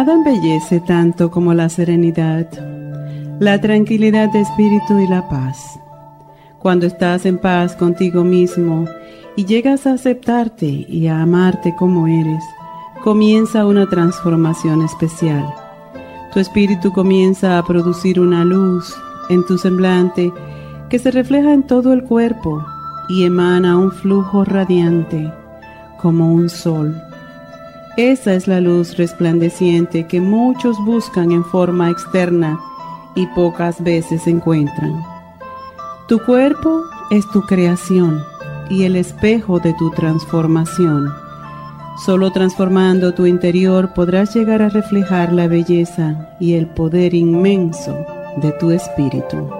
Nada embellece tanto como la serenidad la tranquilidad de espíritu y la paz. Cuando estás en paz contigo mismo y llegas a aceptarte y a amarte como eres, comienza una transformación especial. Tu espíritu comienza a producir una luz en tu semblante que se refleja en todo el cuerpo y emana un flujo radiante como un sol. Esa es la luz resplandeciente que muchos buscan en forma externa y pocas veces encuentran. Tu cuerpo es tu creación y el espejo de tu transformación. Solo transformando tu interior podrás llegar a reflejar la belleza y el poder inmenso de tu espíritu.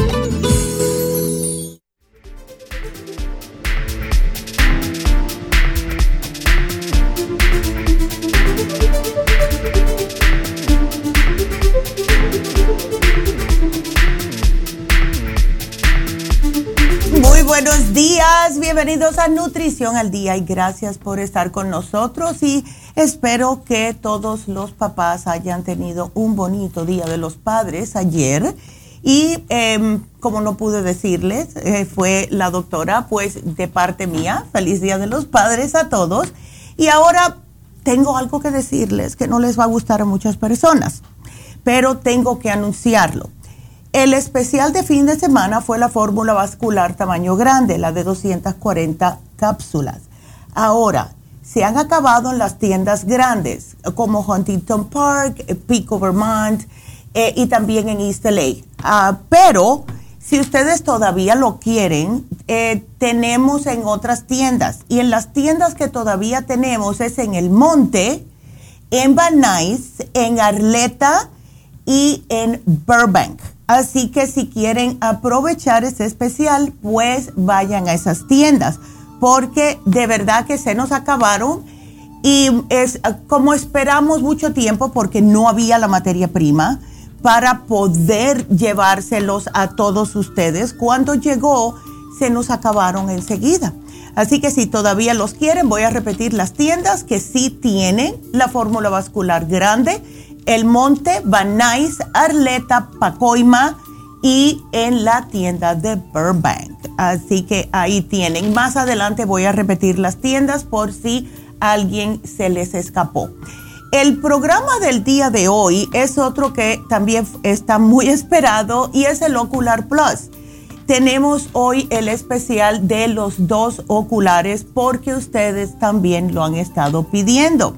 Bienvenidos a Nutrición al Día y gracias por estar con nosotros y Espero que todos los papás hayan tenido un bonito Día de los Padres ayer. Y em, como no pude decirles, eh, fue la doctora, pues de parte mía, feliz Día de los Padres a todos. Y ahora tengo algo que decirles que no les va a gustar a muchas personas, pero tengo que anunciarlo. El especial de fin de semana fue la fórmula vascular tamaño grande, la de 240 cápsulas. Ahora, se han acabado en las tiendas grandes, como Huntington Park, Pico, Vermont eh, y también en East LA. Ah, pero si ustedes todavía lo quieren, eh, tenemos en otras tiendas. Y en las tiendas que todavía tenemos es en El Monte, en Van Nuys, en Arleta y en Burbank. Así que si quieren aprovechar ese especial, pues vayan a esas tiendas porque de verdad que se nos acabaron y es como esperamos mucho tiempo porque no había la materia prima para poder llevárselos a todos ustedes. Cuando llegó, se nos acabaron enseguida. Así que si todavía los quieren, voy a repetir las tiendas que sí tienen la fórmula vascular grande. El Monte, Van Nuys, Arleta, Pacoima y en la tienda de Burbank. Así que ahí tienen. Más adelante voy a repetir las tiendas por si alguien se les escapó. El programa del día de hoy es otro que también está muy esperado y es el Ocular Plus. Tenemos hoy el especial de los dos oculares porque ustedes también lo han estado pidiendo.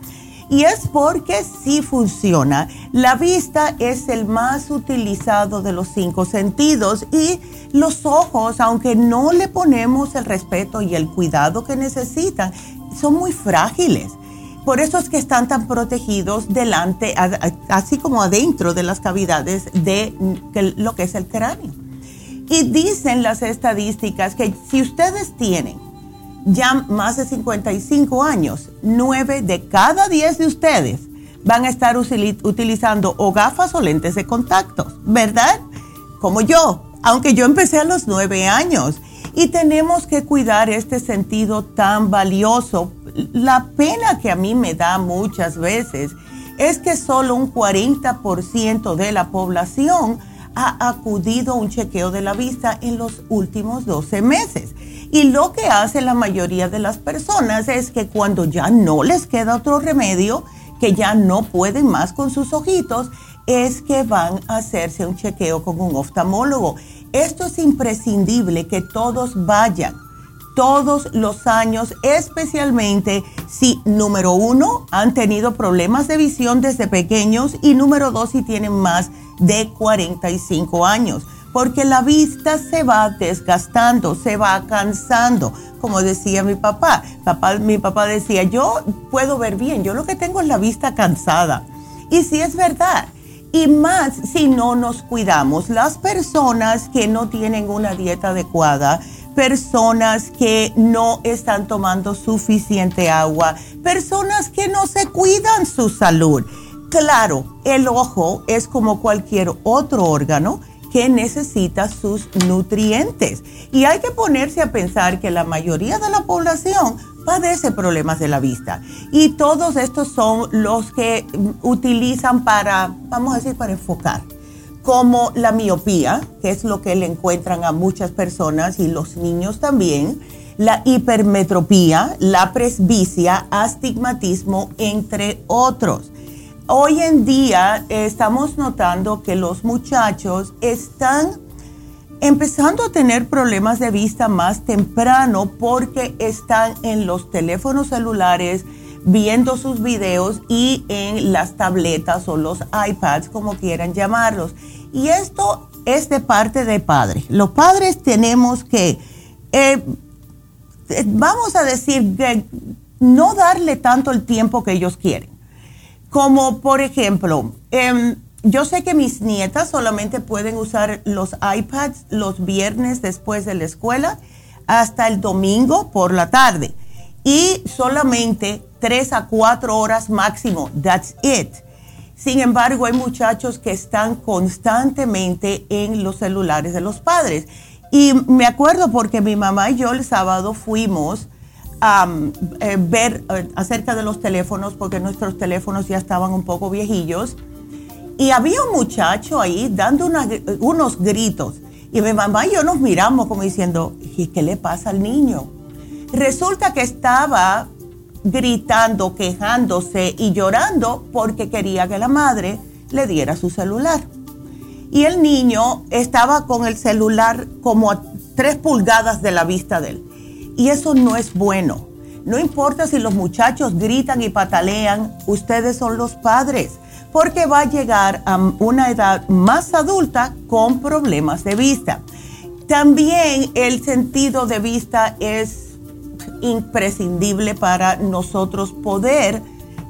Y es porque sí funciona. La vista es el más utilizado de los cinco sentidos y los ojos, aunque no le ponemos el respeto y el cuidado que necesitan, son muy frágiles. por eso es que están tan protegidos delante, así como adentro de las cavidades de lo que es el cráneo. Y dicen las estadísticas que si ustedes tienen ya más de 55 años, 9 de cada 10 de ustedes van a estar utilizando o gafas o lentes de contacto, ¿verdad? Como yo, aunque yo empecé a los 9 años. Y tenemos que cuidar este sentido tan valioso. La pena que a mí me da muchas veces es que solo un 40% de la población ha acudido a un chequeo de la vista en los últimos 12 meses. Y lo que hace la mayoría de las personas es que cuando ya no les queda otro remedio, que ya no pueden más con sus ojitos, es que van a hacerse un chequeo con un oftalmólogo. Esto es imprescindible que todos vayan todos los años, especialmente si, número uno, han tenido problemas de visión desde pequeños y número dos, si tienen más de 45 años, porque la vista se va desgastando, se va cansando, como decía mi papá. papá. Mi papá decía, yo puedo ver bien, yo lo que tengo es la vista cansada. Y sí es verdad. Y más si no nos cuidamos. Las personas que no tienen una dieta adecuada, personas que no están tomando suficiente agua, personas que no se cuidan su salud Claro, el ojo es como cualquier otro órgano que necesita sus nutrientes. Y hay que ponerse a pensar que la mayoría de la población padece problemas de la vista. Y todos estos son los que utilizan para, vamos a decir, para enfocar. Como la miopía, que es lo que le encuentran a muchas personas y los niños también. La hipermetropía, la presbicia, astigmatismo, entre otros hoy en día estamos notando que los muchachos están empezando a tener problemas de vista más temprano porque están en los teléfonos celulares viendo sus videos y en las tabletas o los iPads, como quieran llamarlos. Y esto es de parte de padres. Los padres tenemos que, eh, vamos a decir, no darle tanto el tiempo que ellos quieren. Como por ejemplo, em, yo sé que mis nietas solamente pueden usar los iPads los viernes después de la escuela hasta el domingo por la tarde y solamente tres a cuatro horas máximo. That's it. Sin embargo, hay muchachos que están constantemente en los celulares de los padres. Y me acuerdo porque mi mamá y yo el sábado fuimos eh, ver eh, acerca de los teléfonos, porque nuestros teléfonos ya estaban un poco viejillos. Y había un muchacho ahí dando unos gritos. Y mi mamá y yo nos miramos como diciendo, ¿y qué le pasa al niño? Resulta que estaba gritando, quejándose y llorando porque quería que la madre le diera su celular. Y el niño estaba con el celular como a tres pulgadas de la vista de él. Y eso no es bueno. No importa si los muchachos gritan y patalean, ustedes son los padres, porque va a llegar a una edad más adulta con problemas de vista. También el sentido de vista es imprescindible para nosotros poder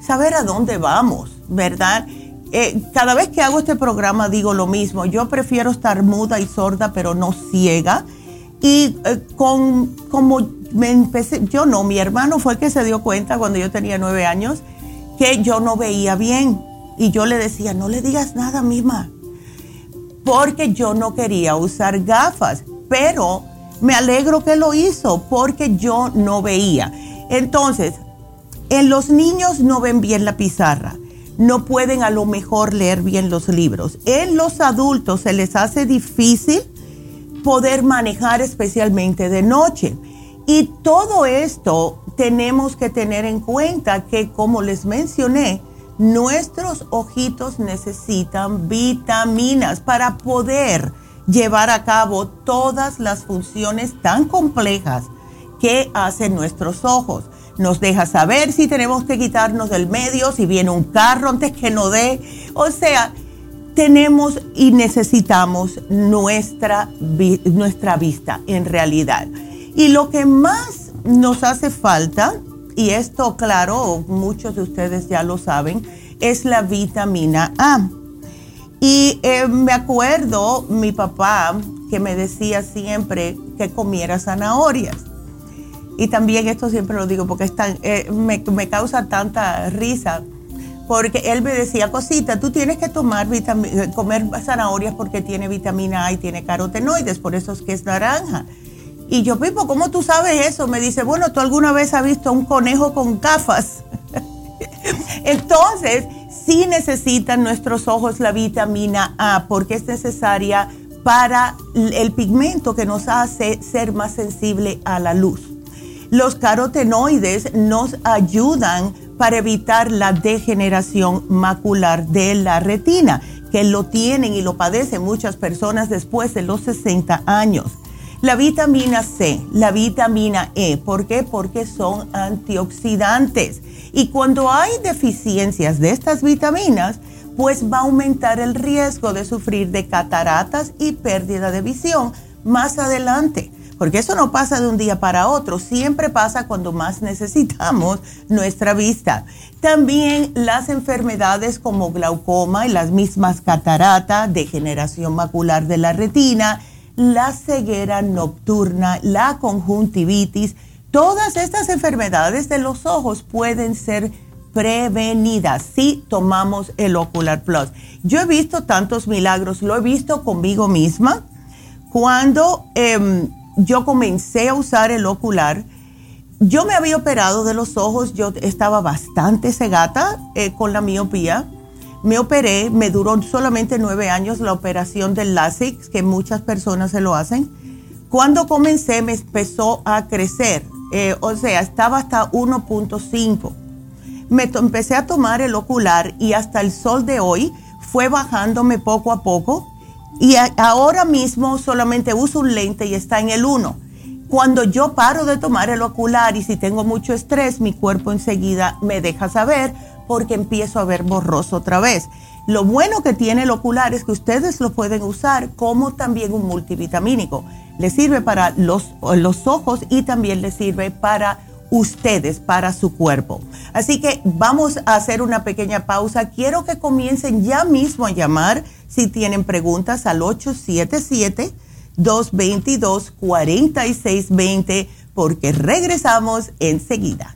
saber a dónde vamos, ¿verdad? Eh, cada vez que hago este programa digo lo mismo, yo prefiero estar muda y sorda pero no ciega y eh, con, como me empecé, yo no, mi hermano fue el que se dio cuenta cuando yo tenía nueve años que yo no veía bien. Y yo le decía, no le digas nada, misma, porque yo no quería usar gafas. Pero me alegro que lo hizo porque yo no veía. Entonces, en los niños no ven bien la pizarra, no pueden a lo mejor leer bien los libros. En los adultos se les hace difícil poder manejar especialmente de noche. Y todo esto tenemos que tener en cuenta que, como les mencioné, nuestros ojitos necesitan vitaminas para poder llevar a cabo todas las funciones tan complejas que hacen nuestros ojos. Nos deja saber si tenemos que quitarnos del medio, si viene un carro antes que no dé. O sea, tenemos y necesitamos nuestra, nuestra vista en realidad. Y lo que más nos hace falta y esto, claro, muchos de ustedes ya lo saben, es la vitamina A. Y eh, me acuerdo mi papá que me decía siempre que comiera zanahorias. Y también esto siempre lo digo porque eh, me, me, causa tanta risa. Porque él me decía, cosita, tú tienes que tomar eh, comer zanahorias porque tiene vitamina A y tiene carotenoides, por eso es que es naranja. Y yo, Pipo, ¿cómo tú sabes eso? Me dice, bueno, ¿tú alguna vez has visto un conejo con gafas? Entonces, sí necesitan nuestros ojos la vitamina A porque es necesaria para el pigmento que nos hace ser más sensible a la luz. Los carotenoides nos ayudan para evitar la degeneración macular de la retina, que lo tienen y lo padecen muchas personas después de los 60 años. La vitamina C, la vitamina E, ¿por qué? Porque son antioxidantes. Y cuando hay deficiencias de estas vitaminas, pues va a aumentar el riesgo de sufrir de cataratas y pérdida de visión más adelante. Porque eso no pasa de un día para otro, siempre pasa cuando más necesitamos nuestra vista. También las enfermedades como glaucoma y las mismas cataratas, degeneración macular de la retina, la ceguera nocturna, la conjuntivitis, todas estas enfermedades de los ojos pueden ser prevenidas si tomamos el Ocular Plus. Yo he visto tantos milagros, lo he visto conmigo misma. Cuando em, yo comencé a usar el ocular, yo me había operado de los ojos, yo estaba bastante cegata eh, con la miopía. Me operé, me duró solamente nueve años la operación del LASIK, que muchas personas se lo hacen. Cuando comencé me empezó a crecer, eh, o sea, estaba hasta 1.5 me empecé a tomar el ocular y hasta el sol de hoy fue bajándome poco a poco y ahora mismo solamente uso un lente y está en el 1. Cuando yo paro de tomar el ocular y si tengo mucho estrés, mi cuerpo enseguida me deja saber porque empiezo a ver borroso otra vez. Lo bueno que tiene el ocular es que ustedes lo pueden usar como también un multivitamínico. Le sirve para los, los ojos y también le sirve para ustedes para su cuerpo. Así que vamos a hacer una pequeña pausa. Quiero que comiencen ya mismo a llamar si tienen preguntas al 877-222-4620 porque regresamos enseguida.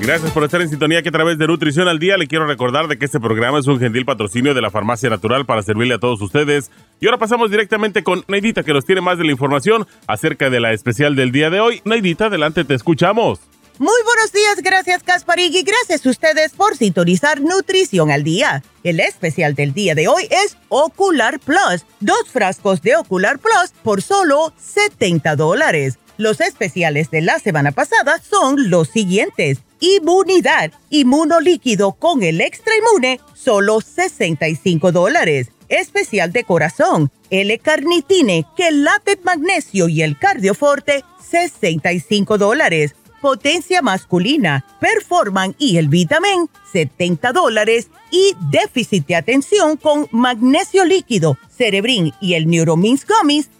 Gracias por estar en sintonía que a través de Nutrición al Día le quiero recordar de que este programa es un gentil patrocinio de la Farmacia Natural para servirle a todos ustedes. Y ahora pasamos directamente con Neidita que nos tiene más de la información acerca de la especial del día de hoy. Neidita, adelante, te escuchamos. Muy buenos días, gracias Kasparig y gracias a ustedes por sintonizar Nutrición al Día. El especial del día de hoy es Ocular Plus, dos frascos de Ocular Plus por solo 70 dólares. Los especiales de la semana pasada son los siguientes. Inmunidad, inmunolíquido con el extra inmune, solo 65 dólares. especial de corazón, L-carnitine, quelate magnesio y el cardioforte, 65 dólares. Potencia masculina, Performan y el Vitamin, 70 dólares. Y déficit de atención con magnesio líquido, Cerebrin y el Neuromins Gummies,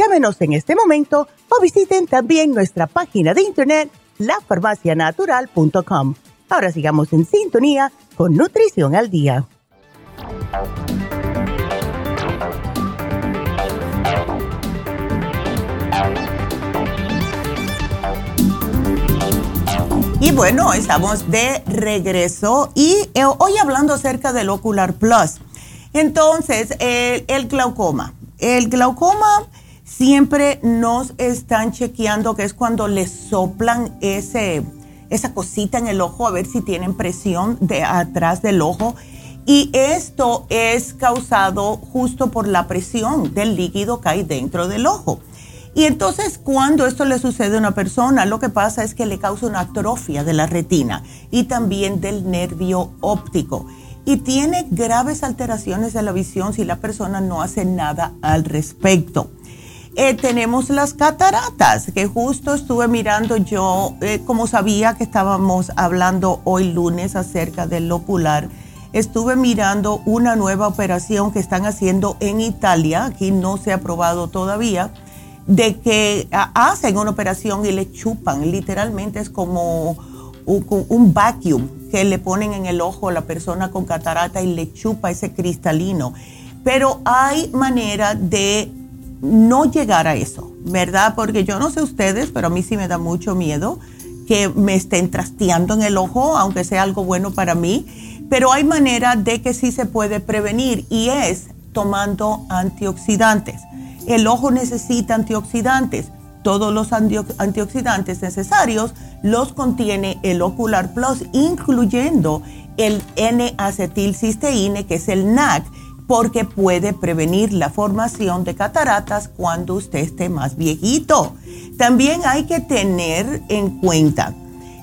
Llámenos en este momento o visiten también nuestra página de internet lafarmacianatural.com. Ahora sigamos en sintonía con Nutrición al Día. Y bueno, estamos de regreso y eh, hoy hablando acerca del Ocular Plus. Entonces, el glaucoma. El glaucoma siempre nos están chequeando, que es cuando le soplan ese, esa cosita en el ojo a ver si tienen presión de atrás del ojo. Y esto es causado justo por la presión del líquido que hay dentro del ojo. Y entonces cuando esto le sucede a una persona, lo que pasa es que le causa una atrofia de la retina y también del nervio óptico. Y tiene graves alteraciones de la visión si la persona no hace nada al respecto. Eh, tenemos las cataratas, que justo estuve mirando yo, eh, como sabía que estábamos hablando hoy lunes acerca del ocular, estuve mirando una nueva operación que están haciendo en Italia, aquí no se ha aprobado todavía de que hacen una operación y le chupan, literalmente es como un, vacuum que le ponen en el ojo a la persona con catarata y le chupa ese cristalino. Pero hay manera de no llegar a eso, ¿verdad? Porque yo no sé ustedes, pero a mí sí me da mucho miedo que me estén trasteando en el ojo, aunque sea algo bueno para mí. Pero hay manera de que sí se puede prevenir y es tomando antioxidantes. El ojo necesita antioxidantes. Todos los antioxidantes necesarios los contiene el Ocular Plus, incluyendo el N-acetilcisteína, que es el NAC, porque puede prevenir la formación de cataratas cuando usted esté más viejito. También hay que tener en cuenta,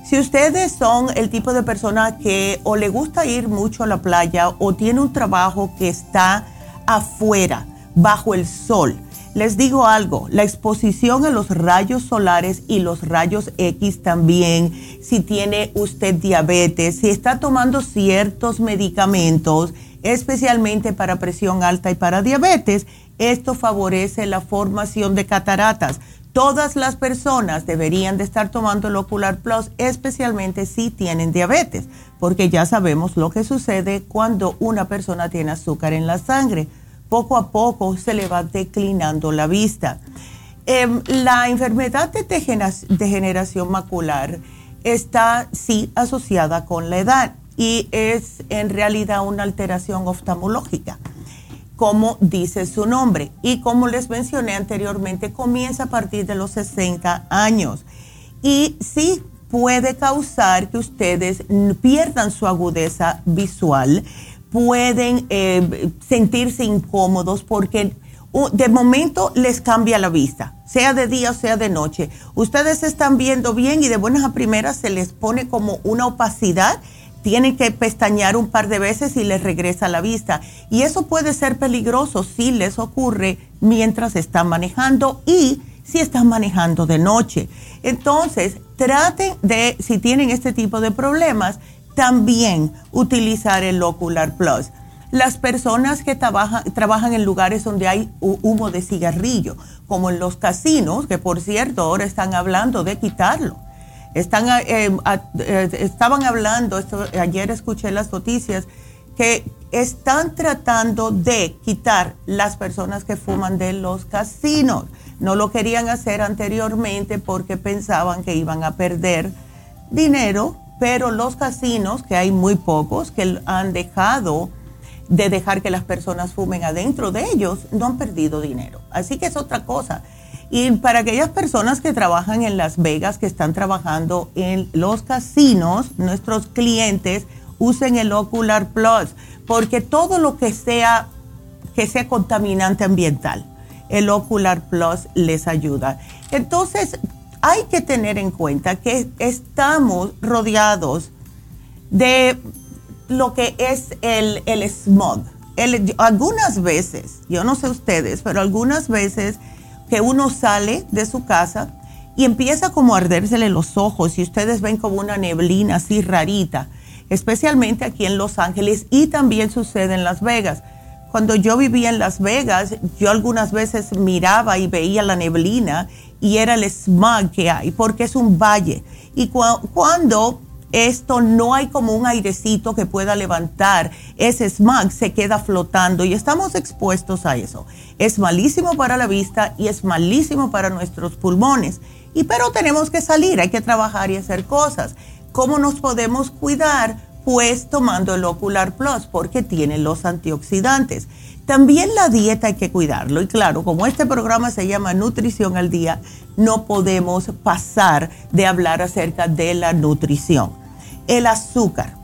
si ustedes son el tipo de persona que o le gusta ir mucho a la playa o tiene un trabajo que está afuera, bajo el sol, les digo algo, la exposición a los rayos solares y los rayos X también, si tiene usted diabetes, si está tomando ciertos medicamentos, especialmente para presión alta y para diabetes, esto favorece la formación de cataratas. Todas las personas deberían de estar tomando el Ocular Plus, especialmente si tienen diabetes, porque ya sabemos lo que sucede cuando una persona tiene azúcar en la sangre poco a poco se le va declinando la vista. Em, la enfermedad de degeneración macular está sí asociada con la edad y es en realidad una alteración oftalmológica, como dice su nombre. Y como les mencioné anteriormente, comienza a partir de los 60 años. Y sí puede causar que ustedes pierdan su agudeza visual pueden eh, sentirse incómodos porque de momento les cambia la vista, sea de día o sea de noche. Ustedes están viendo bien y de buenas a primeras se les pone como una opacidad. Tienen que pestañear un par de veces y les regresa la vista. Y eso puede ser peligroso si les ocurre mientras están manejando y si están manejando de noche. Entonces, traten de, si tienen este tipo de problemas, también utilizar el Ocular Plus. Las personas que trabajan en lugares donde hay humo de cigarrillo, como en los casinos, que por cierto ahora están hablando de quitarlo. Están, eh, eh, estaban hablando, ayer escuché las noticias, que están tratando de quitar las personas que fuman de los casinos. No lo querían hacer anteriormente porque pensaban que iban a perder dinero pero los casinos, que hay muy pocos, que han dejado de dejar que las personas fumen adentro de ellos, no han perdido dinero. Así que es otra cosa. Y para aquellas personas que trabajan en Las Vegas, que están trabajando en los casinos, nuestros clientes usen el Ocular Plus, porque todo lo que sea, que sea contaminante ambiental, el Ocular Plus les ayuda. Entonces, hay que tener en cuenta que estamos rodeados de lo que es el, el smog. algunas veces, yo no sé ustedes, pero algunas veces que uno sale de su casa y empieza como a ardérsele los ojos y ustedes ven como una neblina así rarita, especialmente aquí en Los Ángeles y también sucede en Las Vegas. Cuando yo vivía en Las Vegas, yo algunas veces miraba y veía la neblina y era el smog que hay, porque es un valle. Y cuando esto no hay como un airecito que pueda levantar ese smog, se queda flotando y estamos expuestos a eso. Es malísimo para la vista y es malísimo para nuestros pulmones. Y pero tenemos que salir, hay que trabajar y hacer cosas. ¿Cómo nos podemos cuidar? Pues tomando el Ocular Plus porque tiene los antioxidantes. También la dieta hay que cuidarlo. Y claro, como este programa se llama Nutrición al Día, no podemos pasar de hablar acerca de la nutrición. El azúcar,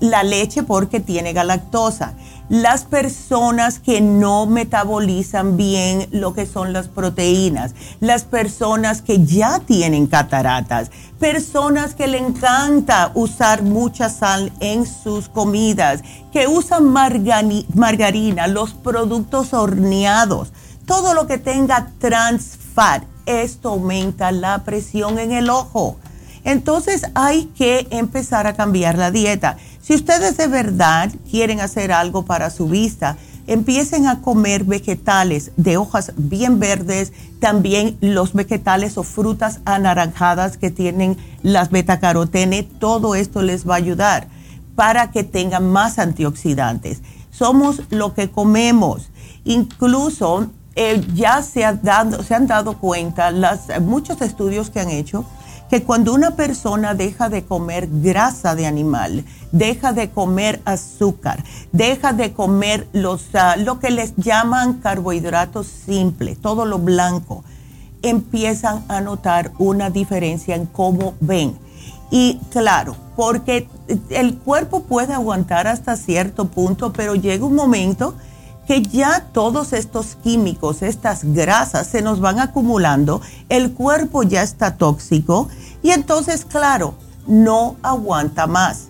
la leche porque tiene galactosa, las personas que no metabolizan bien lo que son las proteínas, las personas que ya tienen cataratas, personas que le encanta usar mucha sal en sus comidas, que usan margarina, los productos horneados, todo lo que tenga trans fat, esto aumenta la presión en el ojo. Entonces hay que empezar a cambiar la dieta. Si ustedes de verdad quieren hacer algo para su vista, empiecen a comer vegetales de hojas bien verdes, también los vegetales o frutas anaranjadas que tienen las betacarotene, todo esto les va a ayudar para que tengan más antioxidantes. Somos lo que comemos. Incluso eh, ya se, se han dado cuenta las, muchos estudios que han hecho que cuando una persona deja de comer grasa de animal, deja de comer azúcar, deja de comer los, ah, lo que les llaman carbohidratos simples, todo lo blanco, empiezan a notar una diferencia en cómo ven. Y claro, porque el cuerpo puede aguantar hasta cierto punto, pero llega un momento que ya todos estos químicos, estas grasas se nos van acumulando, el cuerpo ya está tóxico y entonces, claro, no aguanta más.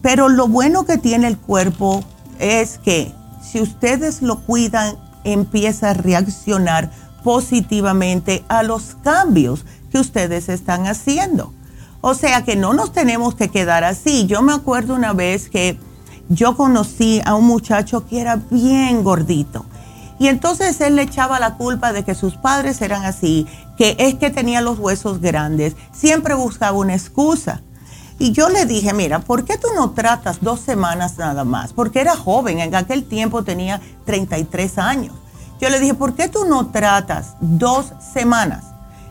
Pero lo bueno que tiene el cuerpo es que si ustedes lo cuidan, empieza a reaccionar positivamente a los cambios que ustedes están haciendo. O sea que no nos tenemos que quedar así. Yo me acuerdo una vez que yo conocí a un muchacho que era bien gordito. Y entonces él le echaba la culpa de que sus padres eran así, que es que tenía los huesos grandes. Siempre buscaba una excusa. Y yo le dije, mira, ¿por qué tú no tratas dos semanas nada más? Porque era joven, en aquel tiempo tenía 33 años. Yo le dije, ¿por qué tú no tratas dos semanas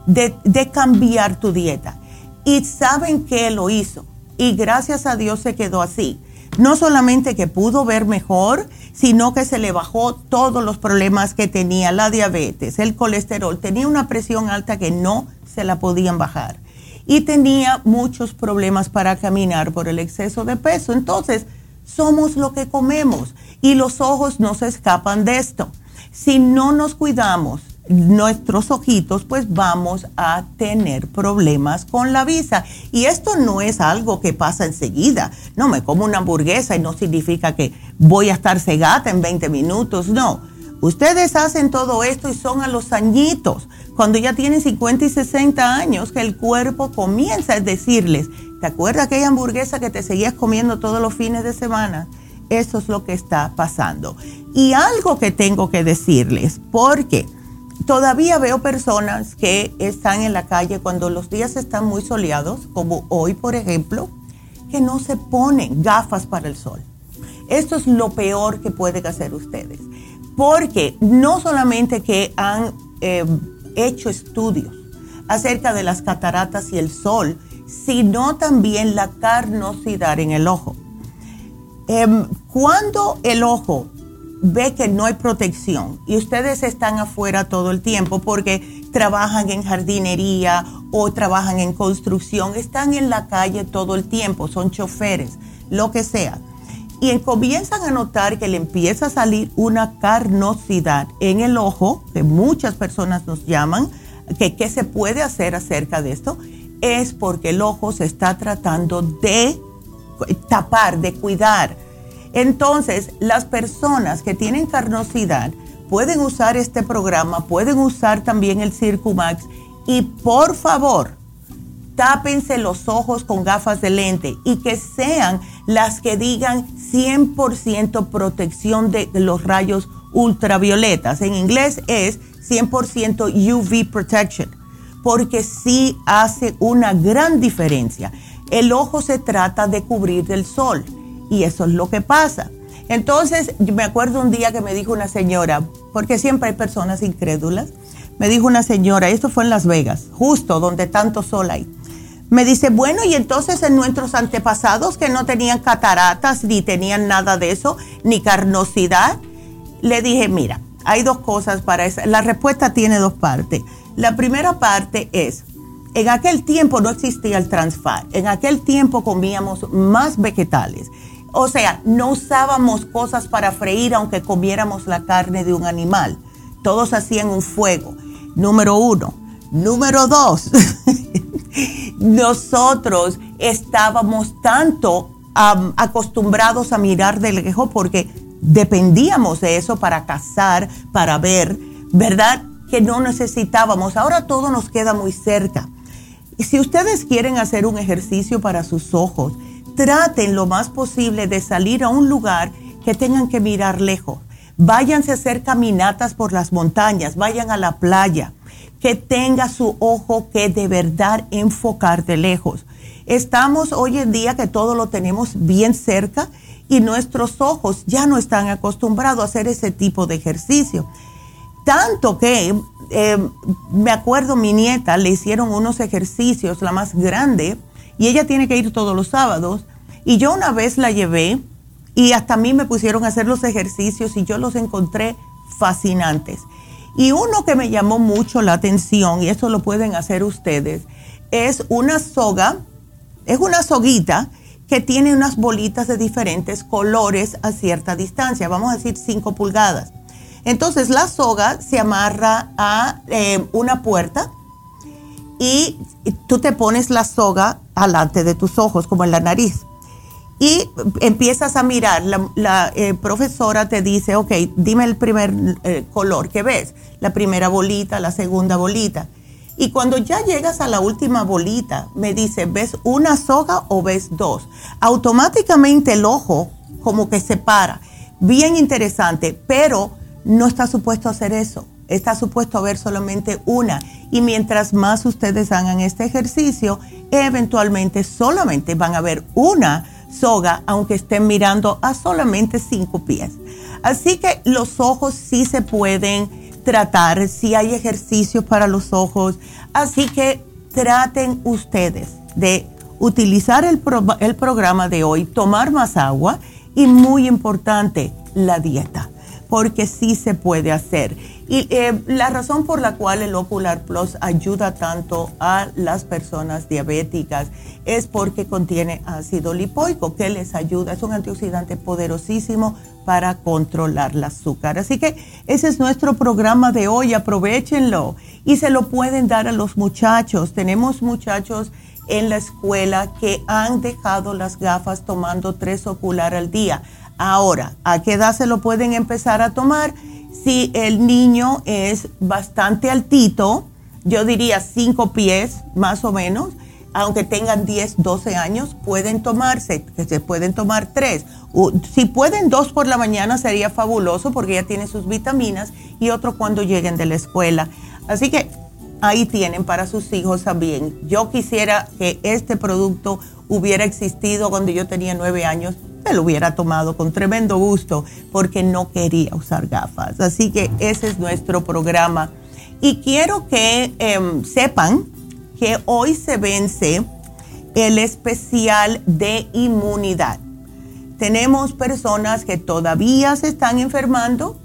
de, cambiar tu dieta? Y saben que lo hizo. Y gracias a Dios se quedó así no solamente que pudo ver mejor, sino que se le bajó todos los problemas que tenía, la diabetes, el colesterol, tenía una presión alta que no se la podían bajar y tenía muchos problemas para caminar por el exceso de peso. Entonces, somos lo que comemos y los ojos no se escapan de esto. Si no nos cuidamos, nuestros ojitos, pues vamos a tener problemas con la vista. Y esto no es algo que pasa enseguida. No me como una hamburguesa y no significa que voy a estar cegada en 20 minutos. No. Ustedes hacen todo esto y son a los añitos, cuando ya tienen 50 y 60 años, que el cuerpo comienza a decirles, ¿te acuerdas aquella hamburguesa que te seguías comiendo todos los fines de semana? Eso es lo que está pasando. Y algo que tengo que decirles, porque todavía veo personas que están en la calle cuando los días están muy soleados, como hoy por ejemplo, que no se ponen gafas para el sol. Esto es lo peor que pueden hacer ustedes, porque no solamente que han eh, hecho estudios acerca de las cataratas y el sol, sino también la carnosidad en el ojo. Em, Cuando el ojo ve que no hay protección y ustedes están afuera todo el tiempo porque trabajan en jardinería o trabajan en construcción, están en la calle todo el tiempo, son choferes, lo que sea. Y comienzan a notar que le empieza a salir una carnosidad en el ojo, que muchas personas nos llaman, que qué se puede hacer acerca de esto, es porque el ojo se está tratando de tapar, de cuidar. Entonces, las personas que tienen carnosidad pueden usar este programa, pueden usar también el Circumax y por favor, tápense los ojos con gafas de lente y que sean las que digan 100% protección de los rayos ultravioletas. En inglés es 100% UV protection, porque sí hace una gran diferencia. El ojo se trata de cubrir del sol y eso es lo que pasa. Entonces, me acuerdo un día que me dijo una señora, porque siempre hay personas incrédulas, me dijo una señora, esto fue en Las Vegas, justo donde tanto sol hay. Me dice, bueno, y entonces en nuestros antepasados que no tenían cataratas, ni tenían nada de eso, ni carnosidad, le dije, mira, hay dos cosas para eso. La respuesta tiene dos partes. La primera parte es, en aquel tiempo no existía el transfat, en aquel tiempo comíamos más vegetales. O sea, no usábamos cosas para freír aunque comiéramos la carne de un animal. Todos hacían un fuego. Número uno. Número dos, nosotros estábamos tanto acostumbrados a mirar de lejos porque dependíamos de eso para cazar, para ver, ¿verdad? Que no necesitábamos. Ahora todo nos queda muy cerca. Si ustedes quieren hacer un ejercicio para sus ojos, traten lo más posible de salir a un lugar que tengan que mirar lejos. Váyanse a hacer caminatas por las montañas, vayan a la playa, que tenga su ojo que de verdad enfocar de lejos. Estamos hoy en día que todo lo tenemos bien cerca y nuestros ojos ya no están acostumbrados a hacer ese tipo de ejercicio. Tanto que eh, me acuerdo mi nieta le hicieron unos ejercicios, la más grande, y ella tiene que ir todos los sábados. Y yo una vez la llevé y hasta a mí me pusieron a hacer los ejercicios y yo los encontré fascinantes. Y uno que me llamó mucho la atención, y eso lo pueden hacer ustedes, es una soga, es una soguita que tiene unas bolitas de diferentes colores a cierta distancia, vamos a decir 5 pulgadas. Entonces la soga se amarra a eh, una puerta y tú te pones la soga alante de tus ojos, como en la nariz. Y empiezas a mirar, la, eh, profesora te dice, ok, dime el primer eh, color que ves, la primera bolita, la segunda bolita. Y cuando ya llegas a la última bolita, me dice, ¿ves una soga o ves dos? Automáticamente el ojo como que se para. Bien interesante, pero no está supuesto hacer eso está supuesto a ver solamente una. Y mientras más ustedes hagan este ejercicio, eventualmente solamente van a ver una soga, aunque estén mirando a solamente cinco pies. Así que los ojos sí se pueden tratar, sí hay ejercicios para los ojos. Así que traten ustedes de utilizar el, el programa de hoy, tomar más agua y muy importante, la dieta, porque sí se puede hacer. Y eh, la razón por la cual el Ocular Plus ayuda tanto a las personas diabéticas es porque contiene ácido lipoico que les ayuda. Es un antioxidante poderosísimo para controlar el azúcar. Así que ese es nuestro programa de hoy. Aprovechenlo y se lo pueden dar a los muchachos. Tenemos muchachos en la escuela que han dejado las gafas tomando tres ocular al día. Ahora, ¿a qué edad se lo pueden empezar a tomar? Si el niño es bastante altito, yo diría cinco pies más o menos, aunque tengan 10, 12 años, pueden tomarse, que se pueden tomar tres. Si pueden dos por la mañana sería fabuloso porque ya tienen sus vitaminas y otro cuando lleguen de la escuela. Así que ahí tienen para sus hijos también. Yo quisiera que este producto hubiera existido cuando yo tenía nueve años lo hubiera tomado con tremendo gusto porque no quería usar gafas. Así que ese es nuestro programa. Y quiero que em, sepan que hoy se vence el especial de inmunidad. tenemos personas que todavía se están enfermando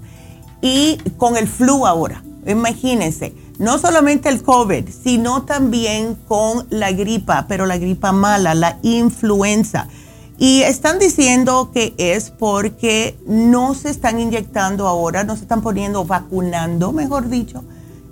y con el flu ahora. Imagínense, no solamente el COVID, sino también con la gripa, pero la gripa mala, la influenza. Y están diciendo que es porque no se están inyectando ahora, no se están poniendo, vacunando, mejor dicho,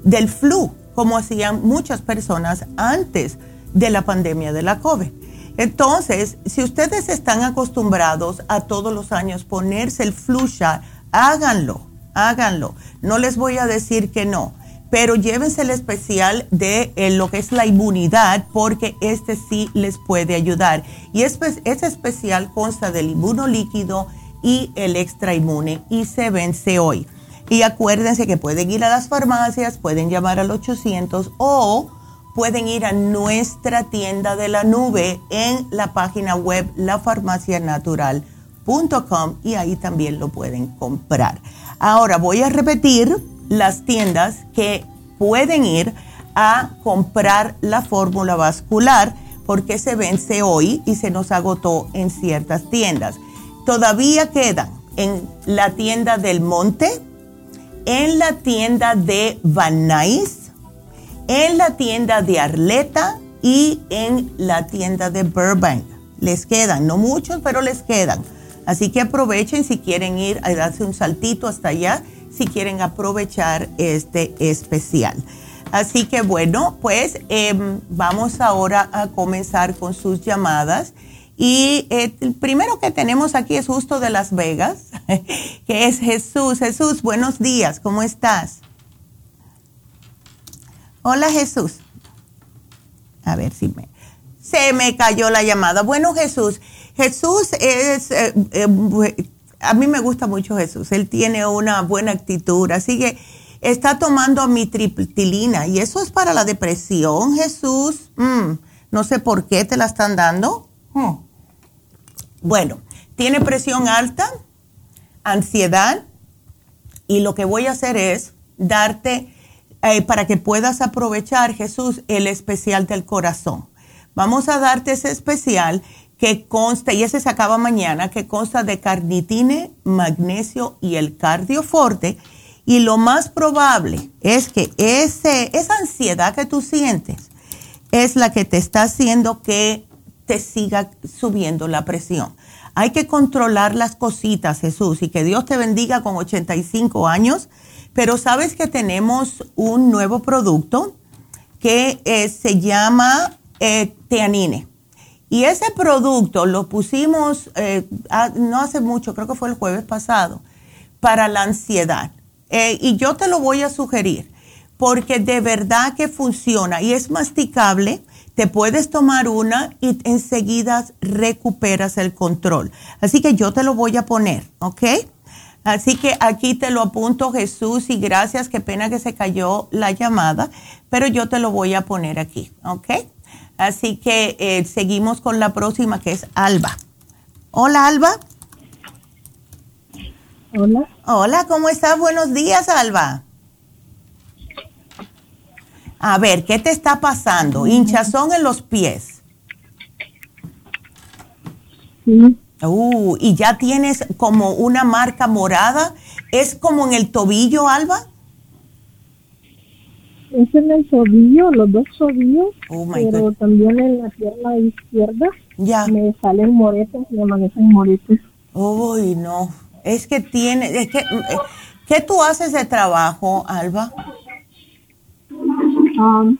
del flu, como hacían muchas personas antes de la pandemia de la COVID. Entonces, si ustedes están acostumbrados a todos los años ponerse el flu shot, háganlo, háganlo. No les voy a decir que no, pero llévense el especial de eh, lo que es la inmunidad porque este sí les puede ayudar. Y este especial consta del inmunolíquido y el extra inmune y se vence hoy. Y acuérdense que pueden ir a las farmacias, pueden llamar al 800 o pueden ir a nuestra tienda de la nube en la página web lafarmacianatural.com y ahí también lo pueden comprar. Ahora voy a repetir las tiendas que pueden ir a comprar la fórmula vascular porque se vence hoy y se nos agotó en ciertas tiendas. Todavía quedan en la tienda del Monte, en la tienda de Van Nuys, en la tienda de Arleta y en la tienda de Burbank. Les quedan, no muchos, pero les quedan. Así que aprovechen si quieren ir a darse un saltito hasta allá, si quieren aprovechar este especial. Así que bueno, pues em, vamos ahora a comenzar con sus llamadas. Y eh, el primero que tenemos aquí es justo de Las Vegas, que es Jesús. Jesús, buenos días, ¿cómo estás? Hola Jesús. A ver si me... Se me cayó la llamada. Bueno Jesús, Jesús es... Eh, eh, a mí me gusta mucho Jesús. Él tiene una buena actitud. Así que está tomando mitriptilina y eso es para la depresión, Jesús. Mm, no sé por qué te la están dando. Hmm. Bueno, tiene presión alta, ansiedad y lo que voy a hacer es darte eh, para que puedas aprovechar, Jesús, el especial del corazón. Vamos a darte ese especial que consta, y ese se acaba mañana, que consta de carnitine, magnesio y el cardioforte. Y lo más probable es que ese, esa ansiedad que tú sientes es la que te está haciendo que te siga subiendo la presión. Hay que controlar las cositas, Jesús, y que Dios te bendiga con 85 años pero sabes que tenemos un nuevo producto que eh, se llama eh, Teanine. Y ese producto lo pusimos eh, no hace mucho, creo que fue el jueves pasado, para la ansiedad. y yo te lo voy a sugerir porque de verdad que funciona y es masticable. Te puedes tomar una y enseguida recuperas el control. Así que yo te lo voy a poner, ¿ok? Así que aquí te lo apunto Jesús y gracias, qué pena que se cayó la llamada, pero yo te lo voy a poner aquí, ¿ok? Así que eh, seguimos con la próxima que es Alba. Hola Alba. Hola. Hola, ¿cómo estás? Buenos días Alba. A ver, ¿qué te está pasando? Hinchazón en los pies. Sí. Uh, y ya tienes como una marca morada. ¿Es como en el tobillo, Alba? Es en el tobillo, los dos tobillos, oh pero también en la pierna izquierda. Ya. Me salen moretes, me amanecen moretes. Uy, no. Es que tiene, es que, ¿qué tú haces de trabajo, Alba? Um,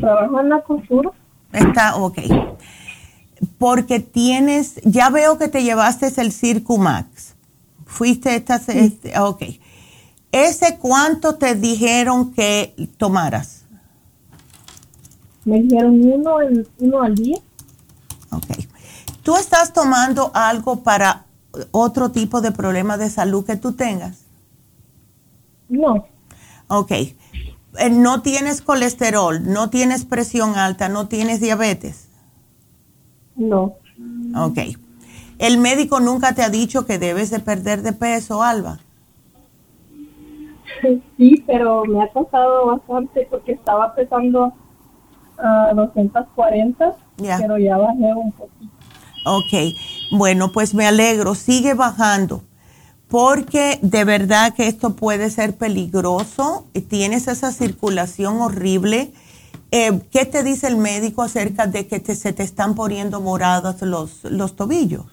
trabajo en la costura. Está, ok porque tienes, ya veo que te llevaste el Circumax. Fuiste esta, este, ok. ¿Ese cuánto te dijeron que tomaras? Me dijeron uno, uno al día. Ok. ¿Tú estás tomando algo para otro tipo de problema de salud que tú tengas? No. Ok. Eh, no tienes colesterol, no tienes presión alta, no tienes diabetes. No. Ok. ¿El médico nunca te ha dicho que debes de perder de peso, Alba? Sí, pero me ha costado bastante porque estaba pesando a 240, pero ya bajé un poquito. Ok. Bueno, pues me alegro, sigue bajando, porque de verdad que esto puede ser peligroso, tienes esa circulación horrible. Eh, ¿Qué te dice el médico acerca de que se te están poniendo morados los, los tobillos?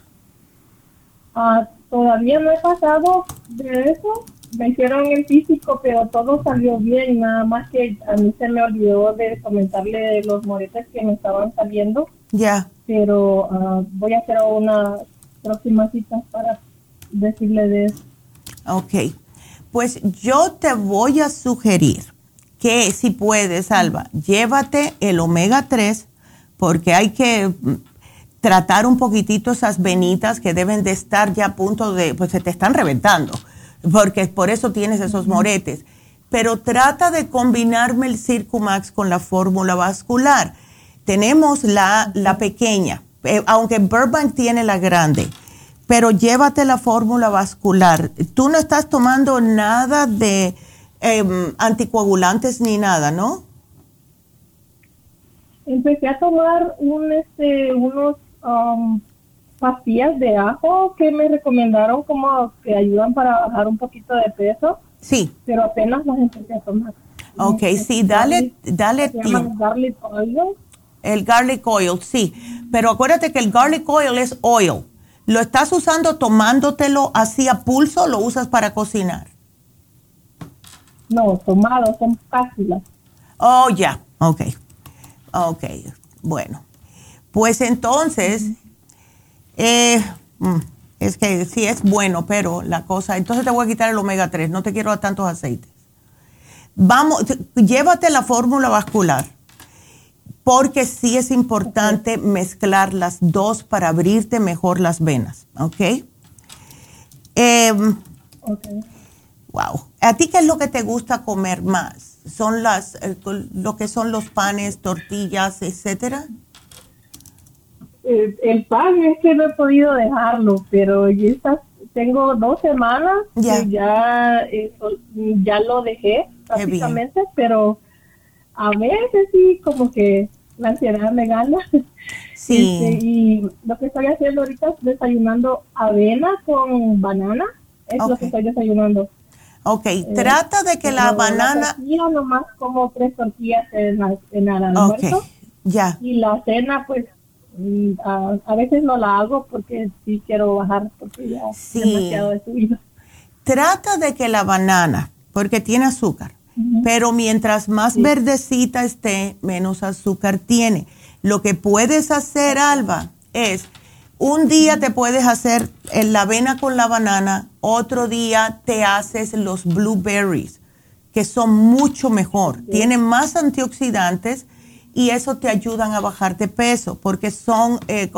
Ah, todavía no he pasado de eso. Me hicieron el físico, pero todo salió bien. Nada más que a mí se me olvidó de comentarle los moretes que me estaban saliendo. Ya. Pero ah, voy a hacer una próxima cita para decirle de eso. Ok. Pues yo te voy a sugerir que si puedes, Alba, llévate el omega 3 porque hay que tratar un poquitito esas venitas que deben de estar ya a punto de, pues se te están reventando, porque por eso tienes esos moretes. Pero trata de combinarme el Circumax con la fórmula vascular. Tenemos la, la pequeña, eh, aunque Burbank tiene la grande, pero llévate la fórmula vascular. Tú no estás tomando nada de em, anticoagulantes ni nada, ¿no? Empecé a tomar un, este, unos um, pastillas de ajo que me recomendaron como que ayudan para bajar un poquito de peso. Sí. Pero apenas las empecé a tomar. Ok, sí, dale, dale garlic oil. El garlic oil, sí. Pero acuérdate que el garlic oil es oil. ¿Lo estás usando tomándotelo así a pulso o lo usas para cocinar? No, tomado, son cápsulas. Oh, ya, ok. Ok, bueno. Pues entonces, eh, es que sí es bueno, pero la cosa, entonces te voy a quitar el omega 3, no te quiero dar tantos aceites. Vamos, llévate la fórmula vascular, porque sí es importante mezclar las dos para abrirte mejor las venas, ¿ok? Em, ok. Wow. ¿A ti qué es lo que te gusta comer más? ¿Son las, eh, lo que son los panes, tortillas, etcétera? El pan es que no he podido dejarlo, pero ya tengo dos semanas que ya, eh, ya lo dejé prácticamente, pero a veces sí como que la ansiedad me gana. Sí. Este, y lo que estoy haciendo ahorita es desayunando avena con banana, es lo que estoy desayunando. Ok, eh, trata de que la banana... La nomás como tres tortillas en, en el almuerzo. Ya. Y la cena, pues a, veces no la hago porque sí quiero bajar porque ya sí. demasiado de subido. Trata de que la banana, porque tiene azúcar, pero mientras más verdecita esté, menos azúcar tiene. Lo que puedes hacer, Alba, es un día te puedes hacer la avena con la banana, otro día te haces los blueberries, que son mucho mejor. Tienen más antioxidantes y eso te ayudan a bajar de peso porque son, eh,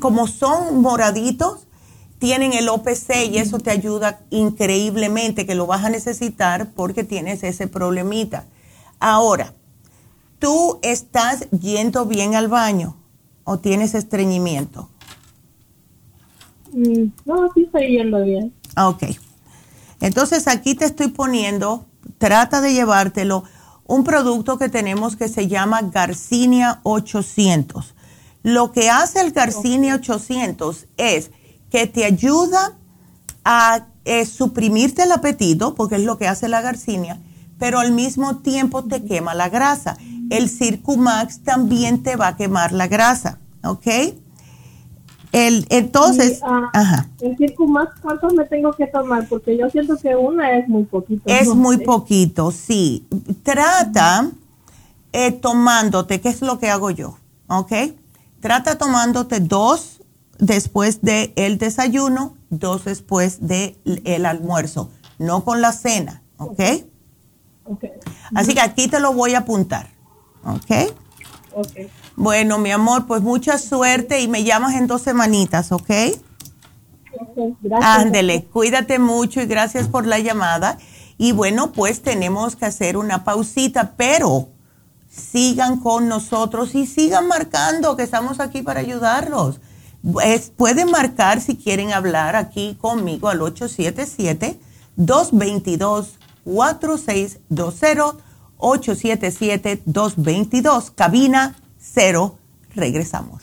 como son moraditos, tienen el OPC y eso te ayuda increíblemente, que lo vas a necesitar porque tienes ese problemita. Ahora, ¿tú estás yendo bien al baño o tienes estreñimiento? Mm, no, sí estoy yendo bien. Ok. Entonces aquí te estoy poniendo, trata de llevártelo un producto que tenemos que se llama Garcinia 800. Lo que hace el Garcinia 800 es que te ayuda a eh, suprimirte el apetito, porque es lo que hace la Garcinia, pero al mismo tiempo te quema la grasa. El Circumax también te va a quemar la grasa, ¿ok? El, entonces, ah, ajá. El más, ¿cuántos me tengo que tomar? Porque yo siento que una es muy poquito. Es muy poquito, sí. Trata eh, tomándote, ¿qué es lo que hago yo? ¿Ok? Trata tomándote dos después del el desayuno, dos después del el almuerzo, no con la cena, ¿ok? okay. Así que aquí te lo voy a apuntar, ¿ok? Ok. Bueno, mi amor, pues mucha suerte y me llamas en dos semanitas, ¿ok? Gracias. Ándele, cuídate mucho y gracias por la llamada. Y bueno, pues tenemos que hacer una pausita, pero sigan con nosotros y sigan marcando que estamos aquí para ayudarlos. pueden marcar si quieren hablar aquí conmigo al 877-222-4620, 877-222, cabina cero. Regresamos.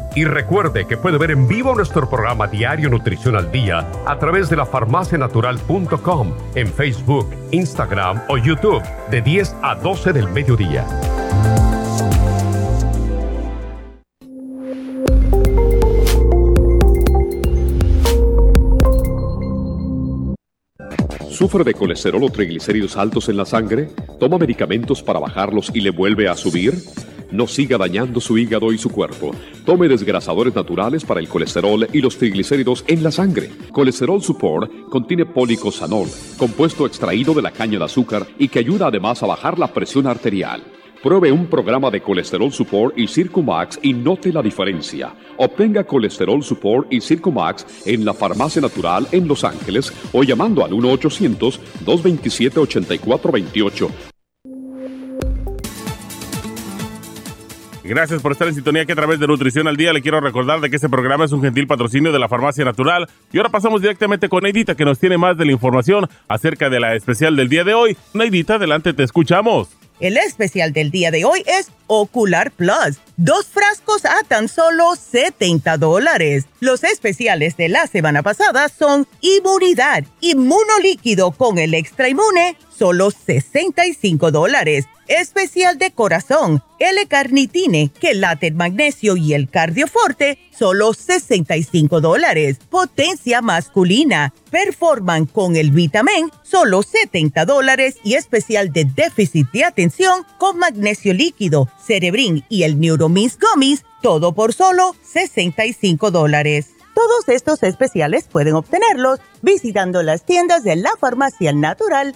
Y recuerde que puede ver en vivo nuestro programa Diario Nutrición al Día a través de la farmacianatural.com en Facebook, Instagram o YouTube de 10 a 12 del mediodía. ¿Sufre de colesterol o triglicéridos altos en la sangre? ¿Toma medicamentos para bajarlos y le vuelve a subir? No siga dañando su hígado y su cuerpo. Tome desgrasadores naturales para el colesterol y los triglicéridos en la sangre. Colesterol Support contiene policosanol, compuesto extraído de la caña de azúcar y que ayuda además a bajar la presión arterial. Pruebe un programa de Colesterol Support y Circumax y note la diferencia. Obtenga Colesterol Support y Circumax en la Farmacia Natural en Los Ángeles o llamando al 1-800-227-8428 Gracias por estar en sintonía que a través de Nutrición al Día le quiero recordar de que este programa es un gentil patrocinio de la Farmacia Natural. Y ahora pasamos directamente con Neidita que nos tiene más de la información acerca de la especial del día de hoy. Neidita, adelante, te escuchamos. El especial del día de hoy es Ocular Plus. Dos frascos a tan solo 70 dólares. Los especiales de la semana pasada son Inmunidad, Inmunolíquido con el Extra Inmune, solo 65 dólares especial de corazón, L-carnitine, quelate magnesio y el cardioforte, solo 65 dólares. Potencia masculina, performan con el vitamin, solo 70 dólares. Y especial de déficit de atención con magnesio líquido, cerebrin y el Neuromins Gummies, todo por solo 65 dólares. Todos estos especiales pueden obtenerlos visitando las tiendas de la farmacia natural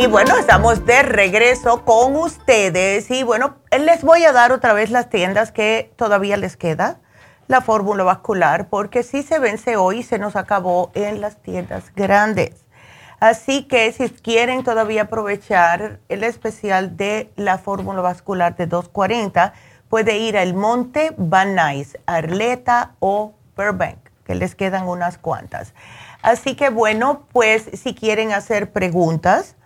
Y bueno, estamos de regreso con ustedes y bueno, les voy a dar otra vez las tiendas que todavía les queda, la fórmula vascular, porque si se vence hoy se nos acabó en las tiendas grandes. Así que si quieren todavía aprovechar el especial de la fórmula vascular de 240, puede ir al Monte Van Nuys, Arleta o Burbank, que les quedan unas cuantas. Así que bueno, pues si quieren hacer preguntas,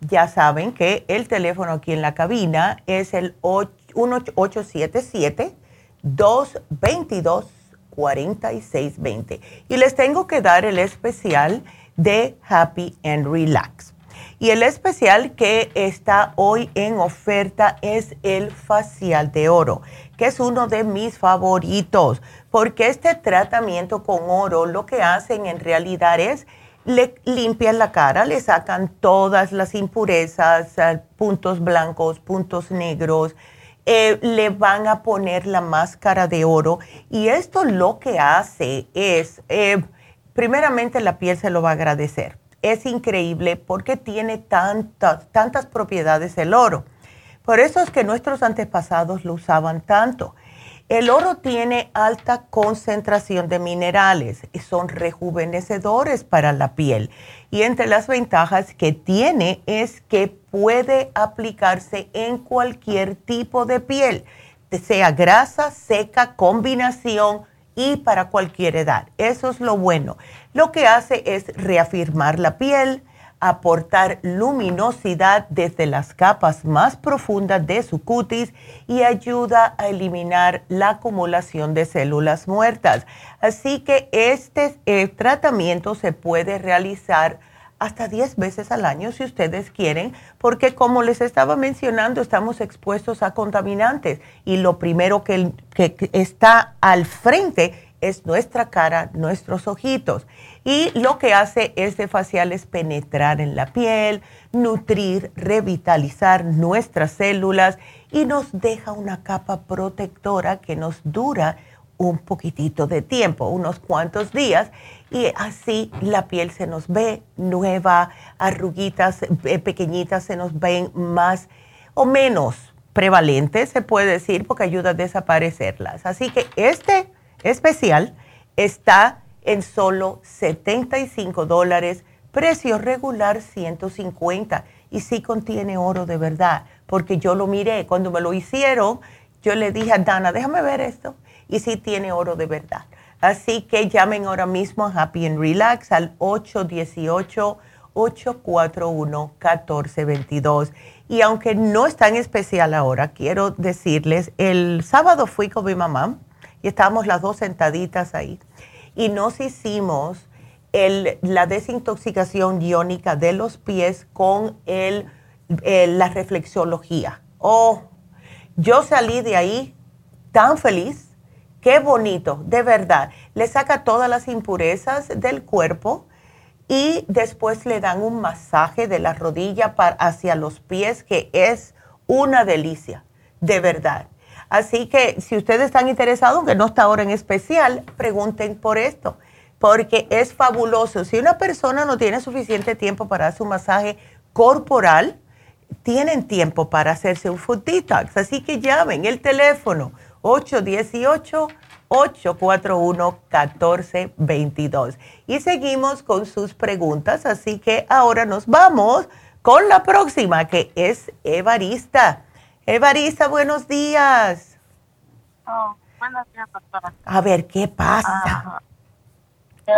ya saben que el teléfono aquí en la cabina es el 1877-222-4620. Y les tengo que dar el especial de Happy and Relax. Y el especial que está hoy en oferta es el facial de oro, que es uno de mis favoritos, porque este tratamiento con oro lo que hacen en realidad es le limpian la cara, le sacan todas las impurezas, eh, puntos blancos, puntos negros, eh, le van a poner la máscara de oro y esto lo que hace es, eh, primeramente la piel se lo va a agradecer. Es increíble porque tiene tantas, tantas propiedades el oro. Por eso es que nuestros antepasados lo usaban tanto. El oro tiene alta concentración de minerales y son rejuvenecedores para la piel. Y entre las ventajas que tiene es que puede aplicarse en cualquier tipo de piel, sea grasa, seca, combinación y para cualquier edad. Eso es lo bueno. Lo que hace es reafirmar la piel, aportar luminosidad desde las capas más profundas de su cutis y ayuda a eliminar la acumulación de células muertas. Así que este tratamiento se puede realizar hasta 10 veces al año si ustedes quieren, porque como les estaba mencionando, estamos expuestos a contaminantes y lo primero que, que está al frente es nuestra cara, nuestros ojitos. Y lo que hace este facial es penetrar en la piel, nutrir, revitalizar nuestras células y nos deja una capa protectora que nos dura un poquitito de tiempo, unos cuantos días, y así la piel se nos ve nueva, arruguitas eh, pequeñitas se nos ven más o menos prevalentes, se puede decir, porque ayuda a desaparecerlas. Así que este especial está en solo 75 dólares, precio regular 150 y sí contiene oro de verdad, porque yo lo miré, cuando me lo hicieron, yo le dije a Dana, déjame ver esto, y sí tiene oro de verdad. Así que llamen ahora mismo a Happy and Relax al 818-841-1422. Y aunque no es tan especial ahora, quiero decirles, el sábado fui con mi mamá y estábamos las dos sentaditas ahí. Y nos hicimos la desintoxicación iónica de los pies con el, la reflexología. Oh, yo salí de ahí tan feliz. Qué bonito, de verdad. Le saca todas las impurezas del cuerpo y después le dan un masaje de la rodilla para, hacia los pies que es una delicia, de verdad. Así que si ustedes están interesados, aunque no está ahora en especial, pregunten por esto, porque es fabuloso. Si una persona no tiene suficiente tiempo para hacer un masaje corporal, tienen tiempo para hacerse un food detox. Así que llamen el teléfono 818-841-1422. Y seguimos con sus preguntas, así que ahora nos vamos con la próxima, que es Evarista. Evarista, buenos días. Oh, buenos días, doctora. A ver, ¿qué pasa?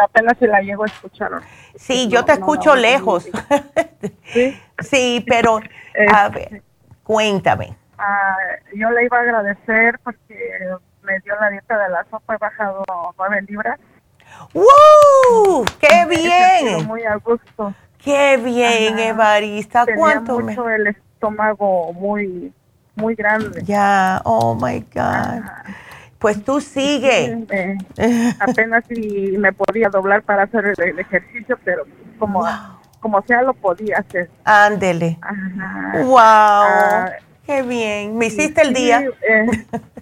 apenas se la llego a escuchar. Sí, yo te escucho lejos. ¿Sí? sí, pero, a este, ver, cuéntame. Ah, yo le iba a agradecer porque me dio la dieta de la sopa, he bajado nueve libras. ¡Wow! ¡Qué bien! Muy a gusto. ¡Qué bien, Evarista! ¿Cuánto mucho el estómago muy muy grande. Ya, oh my God. Pues tú sigue. apenas si me podía doblar para hacer el, ejercicio, pero como, como sea lo podía hacer. Ándele. Wow. Ah, Qué bien. Me hiciste el día. Eh,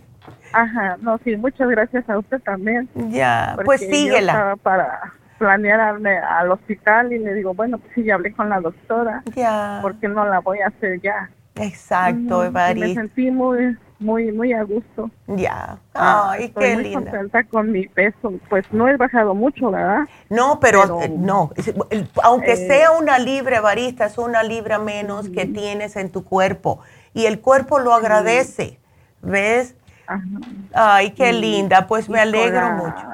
ajá, no, sí, muchas gracias a usted también. Ya, pues síguela. para planearme al hospital y le digo, bueno, pues sí, ya hablé con la doctora. Ya. Porque no la voy a hacer ya. Exacto, Evari. Me sentí muy, muy, muy a gusto. Ya. Ah, Ay, qué muy contenta con mi peso. Pues no he bajado mucho, ¿verdad? No, pero, eh, no. Aunque eh, sea una libra, Evarista, es una libra menos que tienes en tu cuerpo. Y el cuerpo lo agradece. ¿Ves? Ay, qué linda. Pues me alegro mucho.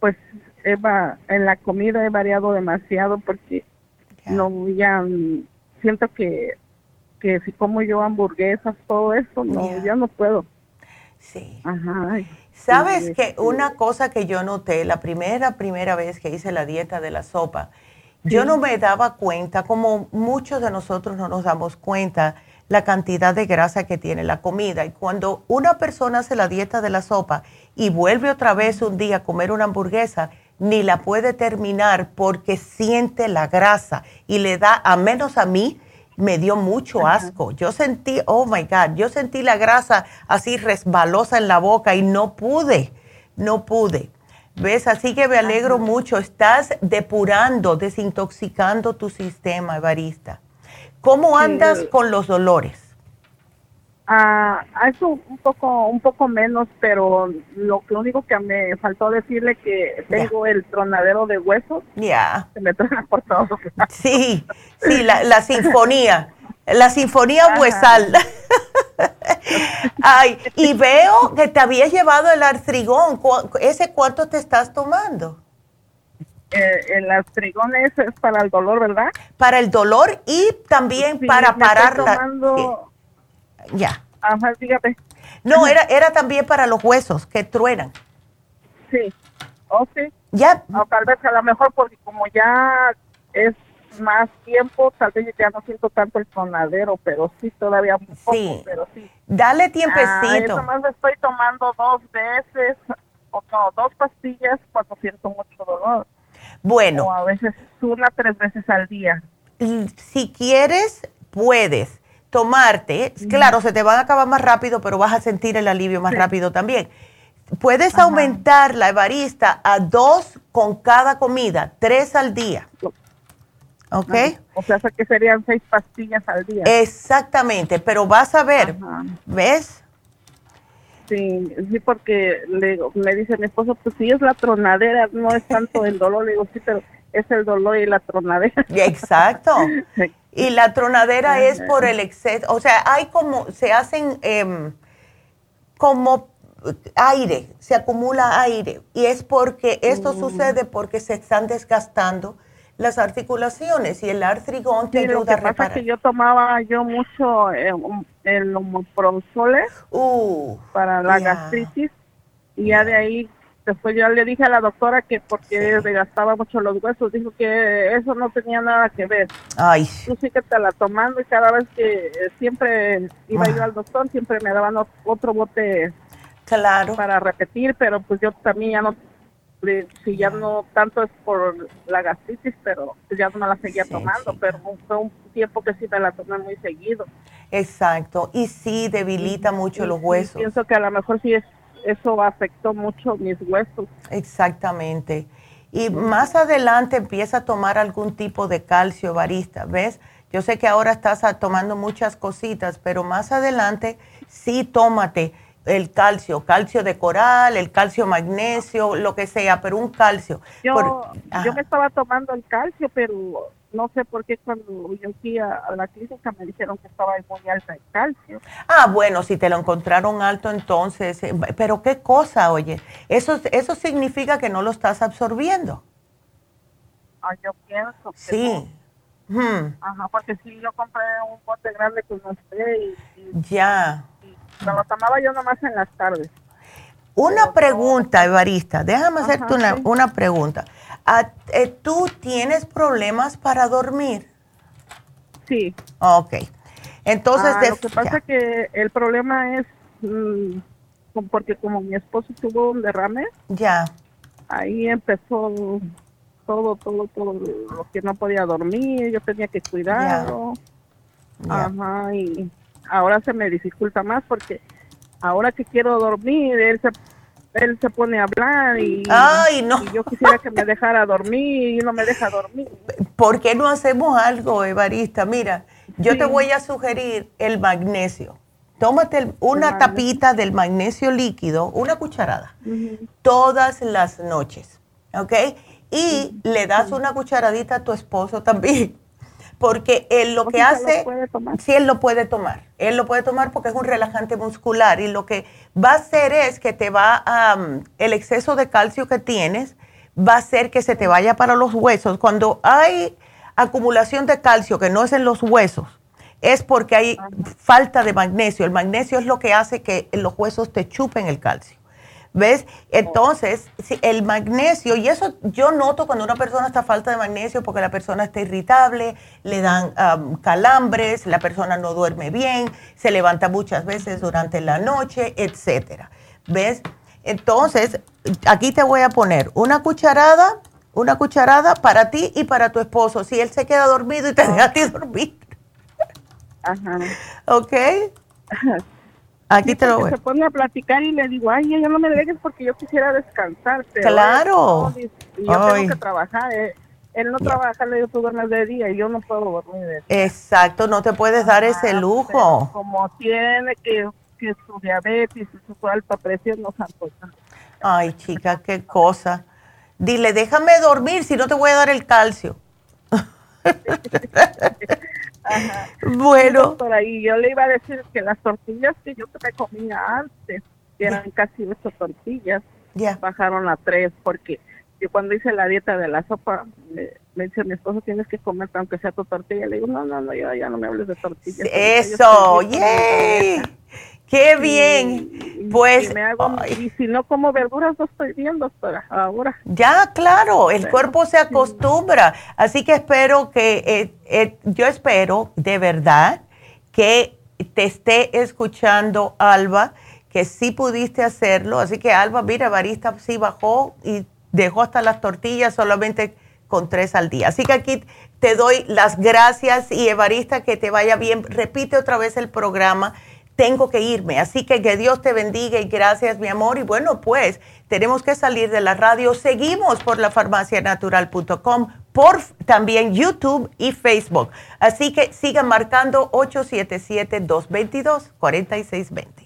Pues Eva, en la comida he variado demasiado porque no ya siento que que si como yo hamburguesas, todo eso, no, ya no puedo. Sí. Ajá. Sabes que este una cosa que yo noté la primera, primera vez que hice la dieta de la sopa, yo no me daba cuenta, como muchos de nosotros no nos damos cuenta, la cantidad de grasa que tiene la comida. Y cuando una persona hace la dieta de la sopa y vuelve otra vez un día a comer una hamburguesa, ni la puede terminar porque siente la grasa y le da, a menos a mí, me dio mucho asco. Yo sentí, oh my God, yo sentí la grasa así resbalosa en la boca y no pude, no pude. ¿Ves? Así que me alegro mucho. Estás depurando, desintoxicando tu sistema, Evarista. ¿Cómo andas con los dolores? Ah, eso un poco, un poco menos, pero lo, lo único que me faltó decirle que tengo el tronadero de huesos. Ya. Se me trona por todos Sí, sí, la, la sinfonía, la sinfonía huesal. Ay, y veo que te habías llevado el artrigón. ¿Ese cuánto te estás tomando? eh, el astrigones es para el dolor, ¿verdad? Para el dolor y también para parar la... Ya. Ajá, dígame. No, era, era también para los huesos que truenan. Sí. ¿Oh, sí? Ya. tal vez a lo mejor porque como ya es más tiempo, tal vez ya no siento tanto el tronadero, pero sí todavía un poco, sí. pero sí. Dale tiempecito. Ah, más estoy tomando dos veces, o no, dos pastillas cuando siento mucho dolor. Bueno. O a veces una tres veces al día. Si quieres, puedes tomarte, claro, se te van a acabar más rápido, pero vas a sentir el alivio más rápido también. Puedes aumentar la evarista a dos con cada comida, tres al día. ¿Ok? O sea, que serían seis pastillas al día. Exactamente, pero vas a ver, ¿ves? Sí, sí, porque le, me dice mi esposo, pues si es la tronadera, no es tanto el dolor, le digo, sí, pero es el dolor y la tronadera. Exacto. Y la tronadera es por el exceso, o sea, hay como, se hacen em, como aire, se acumula aire. Y es porque esto mm. sucede porque se están desgastando las articulaciones y el artrigón te ayuda a reparar. que yo tomaba yo mucho eh, el omeprazole uh, para la gastritis y ya de ahí después yo le dije a la doctora que porque desgastaba mucho los huesos, dijo que eso no tenía nada que ver. Ay. Yo sí que te la tomando y cada vez que siempre iba yo al doctor, siempre me daban otro bote claro. para repetir, pero pues yo también ya no si ya no tanto es por la gastritis, pero ya no me la seguía tomando, pero fue un tiempo que sí me la tomé muy seguido. Exacto, y sí debilita mucho los huesos. pienso que a lo mejor sí es, eso afectó mucho mis huesos. Exactamente. Y más adelante empieza a tomar algún tipo de calcio varista, ¿ves? Yo sé que ahora estás tomando muchas cositas, pero más adelante sí tómate el calcio, calcio de coral, el calcio magnesio, lo que sea, pero un calcio. Yo, yo me estaba tomando el calcio, pero no sé por qué cuando yo fui a, la clínica me dijeron que estaba muy alta el calcio. Ah, bueno, si te lo encontraron alto entonces, eh, pero qué cosa, oye, eso, eso significa que no lo estás absorbiendo. Ah, yo pienso que Sí. Hmm. Ajá, porque si yo compré un bote grande con usted y, y ya lo tomaba yo nomás en las tardes. Una pregunta, Evarista, déjame hacerte una, una, pregunta. Ah, eh, ¿Tú tienes problemas para dormir? Sí. Ok. Entonces, ah, lo que pasa es que el problema es mm, porque como mi esposo tuvo un derrame, ya. Ahí empezó todo, todo, todo lo que no podía dormir, yo tenía que cuidarlo. Ajá, y ahora se me dificulta más porque ahora que quiero dormir, él se, él se pone a hablar y, yo quisiera que me dejara dormir y no me deja dormir. ¿Por qué no hacemos algo, Evarista? Mira, yo te voy a sugerir el magnesio. Tómate una tapita del magnesio líquido, una cucharada, todas las noches, ¿ok? Y le das una cucharadita a tu esposo también porque él lo que hace, sí, él lo puede tomar, él lo puede tomar porque es un relajante muscular y lo que va a hacer es que te va a, el exceso de calcio que tienes va a hacer que se te vaya para los huesos. Cuando hay acumulación de calcio que no es en los huesos, es porque hay falta de magnesio. El magnesio es lo que hace que los huesos te chupen el calcio. ¿Ves? Entonces, el magnesio, y eso yo noto cuando una persona está falta de magnesio porque la persona está irritable, le dan calambres, la persona no duerme bien, se levanta muchas veces durante la noche, etcétera. ¿Ves? Entonces, aquí te voy a poner una cucharada, una cucharada para ti y para tu esposo, si él se queda dormido y te deja a ti dormir. Ajá. ¿Ok? Aquí te lo voy. Se pone a platicar y le digo, ay, ya no me dejes porque yo quisiera descansar. claro. y yo tengo que trabajar. Eh. Él no trabaja, le digo, tú duermes de día y yo no puedo dormir de día. Exacto, no te puedes dar ese lujo. Como tiene que, que su diabetes y su alta presión no se. Ay, chica, qué cosa. Dile, déjame dormir si no te voy a dar el calcio. Bueno. Por ahí yo le iba a decir que las tortillas que yo me comía antes, que eran casi ocho tortillas, bajaron a tres porque yo cuando hice la dieta de la sopa, me, dice mi esposo, tienes que comer aunque sea tu tortilla. Le digo, no, no, no, ya, ya no me hables de tortilla. Eso, ¡yay! ¡Qué bien! pues, y, si no como verduras, no estoy bien, doctora, ahora. Ya, claro, el cuerpo se acostumbra. Así que espero que, eh, eh, yo espero de verdad que te esté escuchando Alba, que sí pudiste hacerlo. Así que Alba, mira, Barista sí bajó y dejó hasta las tortillas solamente con tres al día. Así que aquí te doy las gracias y Evarista, que te vaya bien. Repite otra vez el programa. Tengo que irme. Así que que Dios te bendiga y gracias, mi amor. Y bueno, pues tenemos que salir de la radio. Seguimos por la farmacianatural.com, por también YouTube y Facebook. Así que sigan marcando 877-222-4620.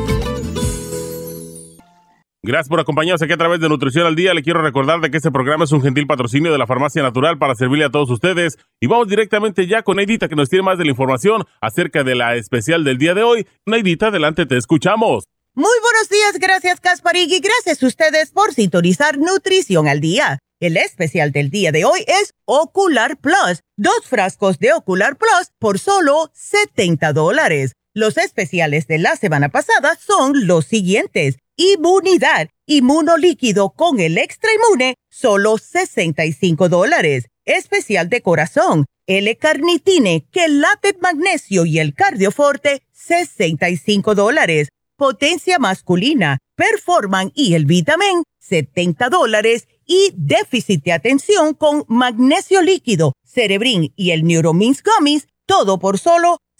Gracias por acompañarnos aquí a través de Nutrición al Día. Le quiero recordar de que este programa es un gentil patrocinio de la Farmacia Natural para servirle a todos ustedes. Y vamos directamente ya con Neidita que nos tiene más de la información acerca de la especial del día de hoy. Neidita, adelante, te escuchamos. Muy buenos días, gracias Casparig y gracias a ustedes por sintonizar Nutrición al Día. El especial del día de hoy es Ocular Plus. Dos frascos de Ocular Plus por solo 70 dólares. Los especiales de la semana pasada son los siguientes. Inmunidad, inmunolíquido con el extra inmune, solo 65 dólares. Especial de corazón, L-carnitine, quelate magnesio y el cardioforte, 65 dólares. Potencia masculina, Performan y el vitamin, 70 dólares. Y déficit de atención con magnesio líquido, Cerebrin y el Neuromins Gummies, todo por solo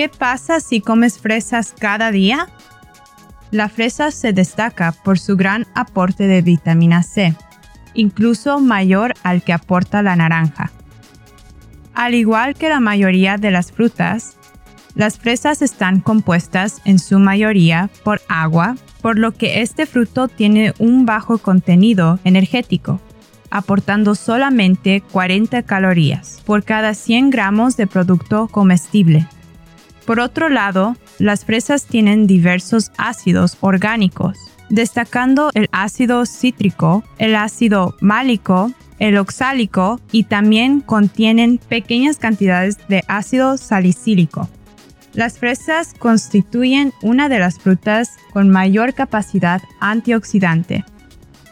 ¿Qué pasa si comes fresas cada día? La fresa se destaca por su gran aporte de vitamina C, incluso mayor al que aporta la naranja. Al igual que la mayoría de las frutas, las fresas están compuestas en su mayoría por agua, por lo que este fruto tiene un bajo contenido energético, aportando solamente 40 calorías por cada 100 gramos de producto comestible. Por otro lado, las fresas tienen diversos ácidos orgánicos, destacando el ácido cítrico, el ácido málico, el oxálico y también contienen pequeñas cantidades de ácido salicílico. Las fresas constituyen una de las frutas con mayor capacidad antioxidante,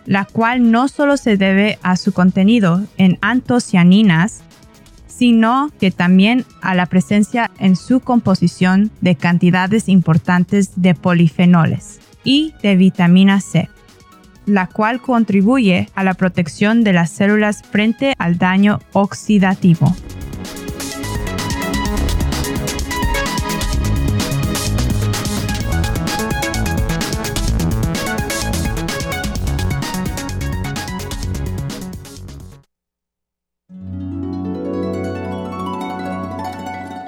la cual no solo se debe a su contenido en antocianinas, sino que también a la presencia en su composición de cantidades importantes de polifenoles y de vitamina C, la cual contribuye a la protección de las células frente al daño oxidativo.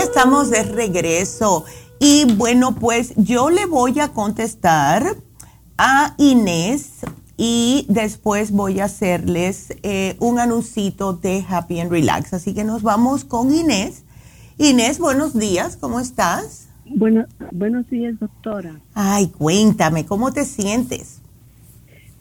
Ya estamos de regreso y bueno, pues yo le voy a contestar a Inés y después voy a hacerles eh, un anuncito de Happy and Relax. Así que nos vamos con Inés. Inés, buenos días, ¿cómo estás? Bueno, buenos días, doctora. Ay, cuéntame, ¿cómo te sientes?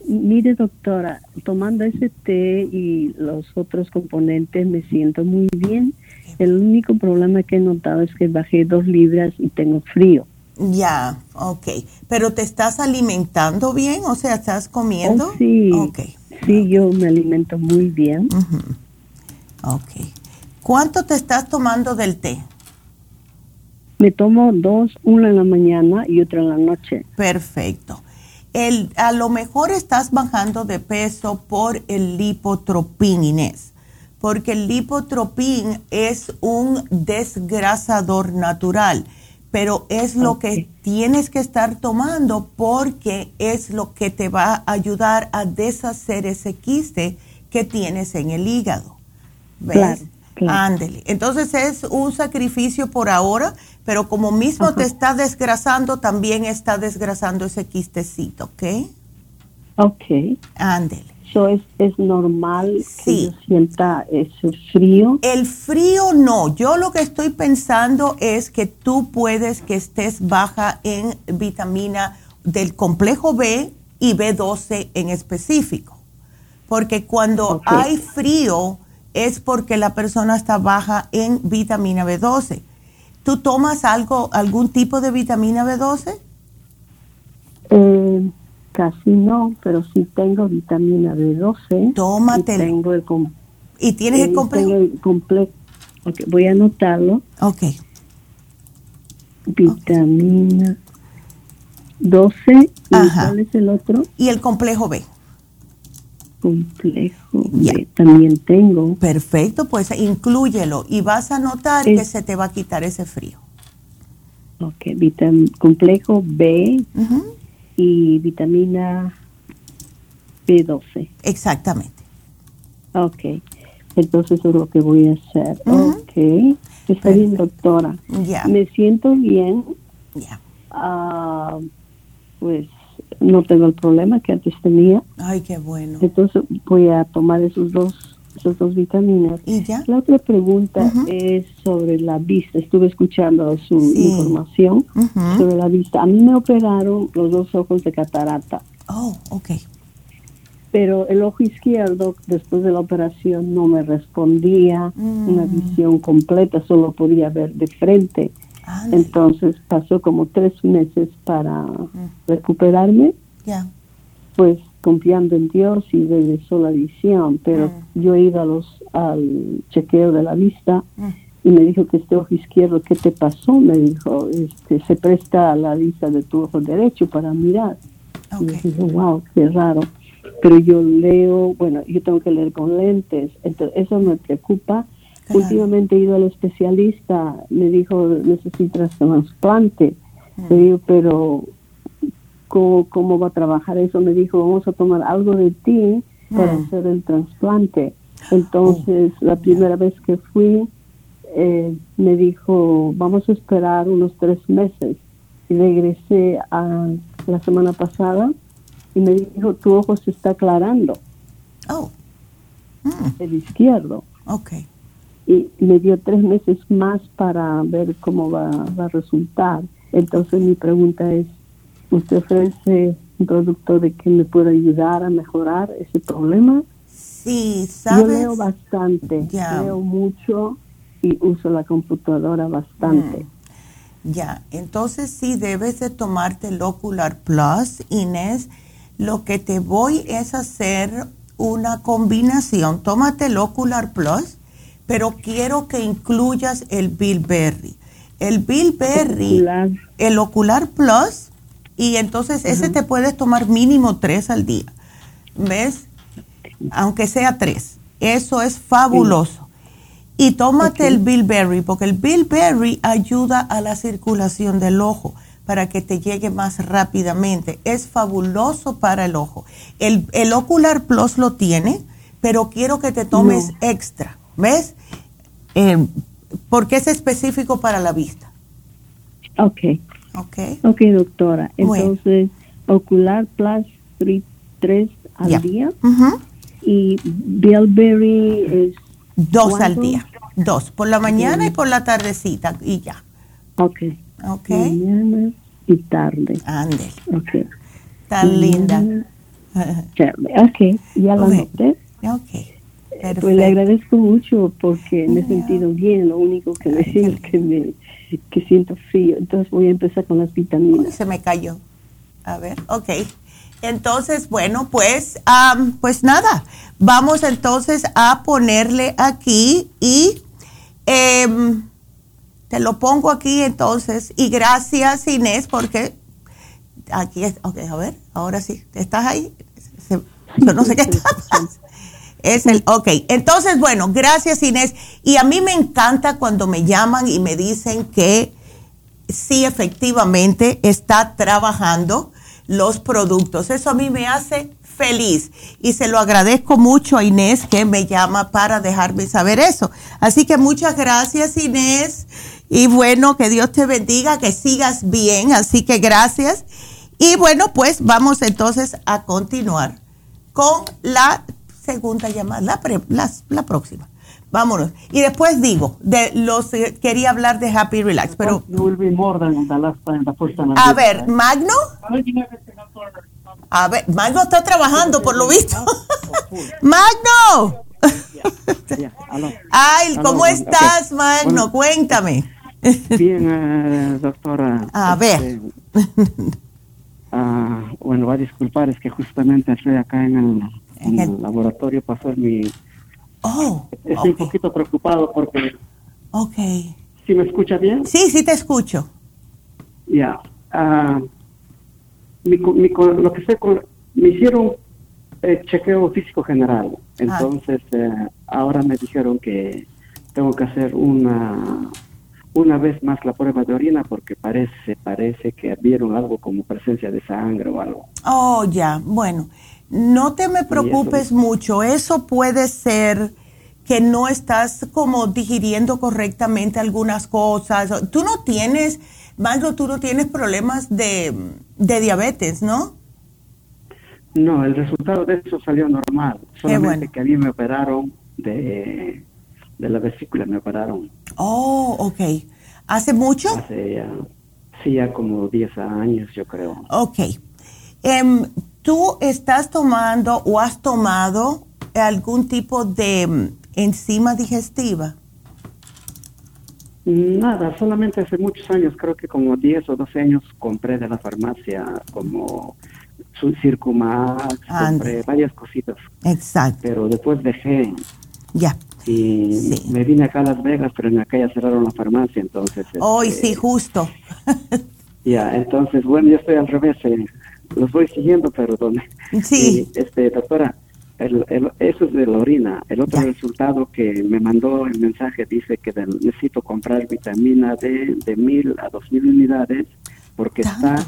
Mire, doctora, tomando ese té y los otros componentes me siento muy bien. El único problema que he notado es que bajé dos libras y tengo frío. Ya, ok. Pero te estás alimentando bien, o sea, estás comiendo. Oh, sí. Okay. Sí, yo me alimento muy bien. Ok. ¿Cuánto te estás tomando del té? Me tomo dos, una en la mañana y otra en la noche. Perfecto. El, a lo mejor estás bajando de peso por el lipotropín, Inés, porque el lipotropín es un desgrasador natural, pero es lo que tienes que estar tomando porque es lo que te va a ayudar a deshacer ese quiste que tienes en el hígado. ¿Ves? Ándele. Entonces es un sacrificio por ahora, pero como mismo te está desgrasando, también está desgrasando ese quistecito, ¿ok? Ok. Ándele. Eso es, es normal que sienta ese frío. El frío no. Yo lo que estoy pensando es que tú puedes que estés baja en vitamina del complejo B y B12 en específico. Porque cuando hay frío es porque la persona está baja en vitamina B12. ¿Tú tomas algo, algún tipo de vitamina B12? Eh, casi no, pero sí tengo vitamina B12. Tómatelo. Y, tengo el ¿Y tienes el complejo? el complejo. voy a anotarlo. Ok. Vitamina 12. ¿Y cuál es el otro? Y el complejo B complejo también tengo. Perfecto, pues inclúyelo y vas a notar que se te va a quitar ese frío. Ok, complejo B y vitamina B12. Exactamente. Ok, entonces eso es lo que voy a hacer. Ok, está bien, doctora. Ya. Me siento bien. Ya. Ah, pues no tengo el problema que antes tenía. Ay, qué bueno. Entonces voy a tomar esos dos, esos dos vitaminas. ¿Y ya? La otra pregunta es sobre la vista. Estuve escuchando su información sobre la vista. A mí me operaron los dos ojos de catarata. Oh, ok. Pero el ojo izquierdo, después de la operación, no me respondía una Mm. visión completa, solo podía ver de frente. Entonces pasó como tres meses para recuperarme, Ya. pues confiando en Dios y regresó la visión, pero yo he ido a los, al chequeo de la vista y me dijo que este ojo izquierdo, ¿qué te pasó? Me dijo, este, se presta a la vista de tu ojo derecho para mirar. Y yo digo, wow, qué raro. Pero yo leo, bueno, yo tengo que leer con lentes, entonces eso me preocupa. Últimamente he ido al especialista, me dijo, necesitas trasplante. Le digo, pero ¿cómo, ¿cómo va a trabajar eso? Me dijo, vamos a tomar algo de ti para Mm. hacer el trasplante. Entonces, la primera vez que fui, eh, me dijo, vamos a esperar unos tres meses. Y regresé a la semana pasada y me dijo, tu ojo se está aclarando. Oh. Mm. El izquierdo. Ok. Y me dio tres meses más para ver cómo va, va a resultar. Entonces mi pregunta es, ¿usted ofrece un producto de que me pueda ayudar a mejorar ese problema? Sí, sabes. Yo leo bastante, leo mucho y uso la computadora bastante. Mm. Ya, entonces sí debes de tomarte el Ocular Plus, Inés. Lo que te voy es hacer una combinación. Tómate el Ocular Plus, pero quiero que incluyas el Bilberry. El Bilberry, el Ocular Plus, y entonces ese te puedes tomar mínimo tres al día. ¿Ves? aunque sea tres. Eso es fabuloso. Y tómate el bilberry, porque el bilberry ayuda a la circulación del ojo para que te llegue más rápidamente. Es fabuloso para el ojo. El, el Ocular Plus lo tiene, pero quiero que te tomes extra. ¿Ves? Eh, porque es específico para la vista. Ok. Ok. Ok, doctora. Entonces, Ocular Plus 3 al día y Bilberry es... Dos al día, dos, por la mañana y por la tardecita y ya. Ok. Ok. Mañana y tarde. Ande. Ok. Tan linda. ok, ya lo noté. Ok. Pues le agradezco mucho porque me he sentido bien. Lo único que me es que me que siento frío. Entonces voy a empezar con las vitaminas. Se me cayó. A ver, ok. Entonces, bueno, pues, pues nada, vamos entonces a ponerle aquí y em, te lo pongo aquí entonces. Y gracias Inés porque aquí es, ok, a ver, ahora sí, ¿estás ahí? yo no sé qué está Es el, ok, entonces, bueno, gracias Inés. Y a mí me encanta cuando me llaman y me dicen que sí, efectivamente, está trabajando los productos. Eso a mí me hace feliz y se lo agradezco mucho a Inés que me llama para dejarme saber eso. Así que muchas gracias Inés y bueno, que Dios te bendiga, que sigas bien, así que gracias. Y bueno, pues vamos entonces a continuar con la segunda llamada, la, la próxima. Vámonos. Y después digo, de los eh, quería hablar de Happy Relax, pero... A ver, Magno. A ver, Magno está trabajando por lo visto. Magno. Ay, ¿cómo estás, Magno? Cuéntame. Bien, eh, doctora. A ver. Este, ah, bueno, va a disculpar, es que justamente estoy acá en el, en el laboratorio hacer mi Oh. Estoy un poquito preocupado porque. Ok. ¿Sí me escucha bien? Sí, sí te escucho. Ya. Ah, lo que sé, me hicieron eh, chequeo físico general. Ah. Entonces, eh, ahora me dijeron que tengo que hacer una una vez más la prueba de orina porque parece parece que vieron algo como presencia de sangre o algo. Oh, ya. Bueno, no te me preocupes mucho, eso puede ser que no estás como digiriendo correctamente algunas cosas. Tú no tienes, Magro, tú no tienes problemas de, diabetes, ¿no? No, el resultado de eso salió normal. Solamente que a mí me operaron de, la vesícula, me operaron. Oh, ok. ¿Hace mucho? Hace ya, sí, ya como 10 años, yo creo. Ok. Um, ¿Tú estás tomando o has tomado algún tipo de mm, enzima digestiva? Nada, solamente hace muchos años, creo que como 10 o 12 años, compré de la farmacia como Circumax, compré varias cositas. Exacto. Pero después dejé. Ya. Y me vine acá a Las Vegas, pero en aquella cerraron la farmacia, entonces... Hoy sí, este, justo. ya, entonces, bueno, yo estoy al revés. Eh, los voy siguiendo, perdón. Sí. este, doctora, el, eso es de la orina. El otro resultado que me mandó el mensaje dice que necesito comprar vitamina D de mil a dos mil unidades porque está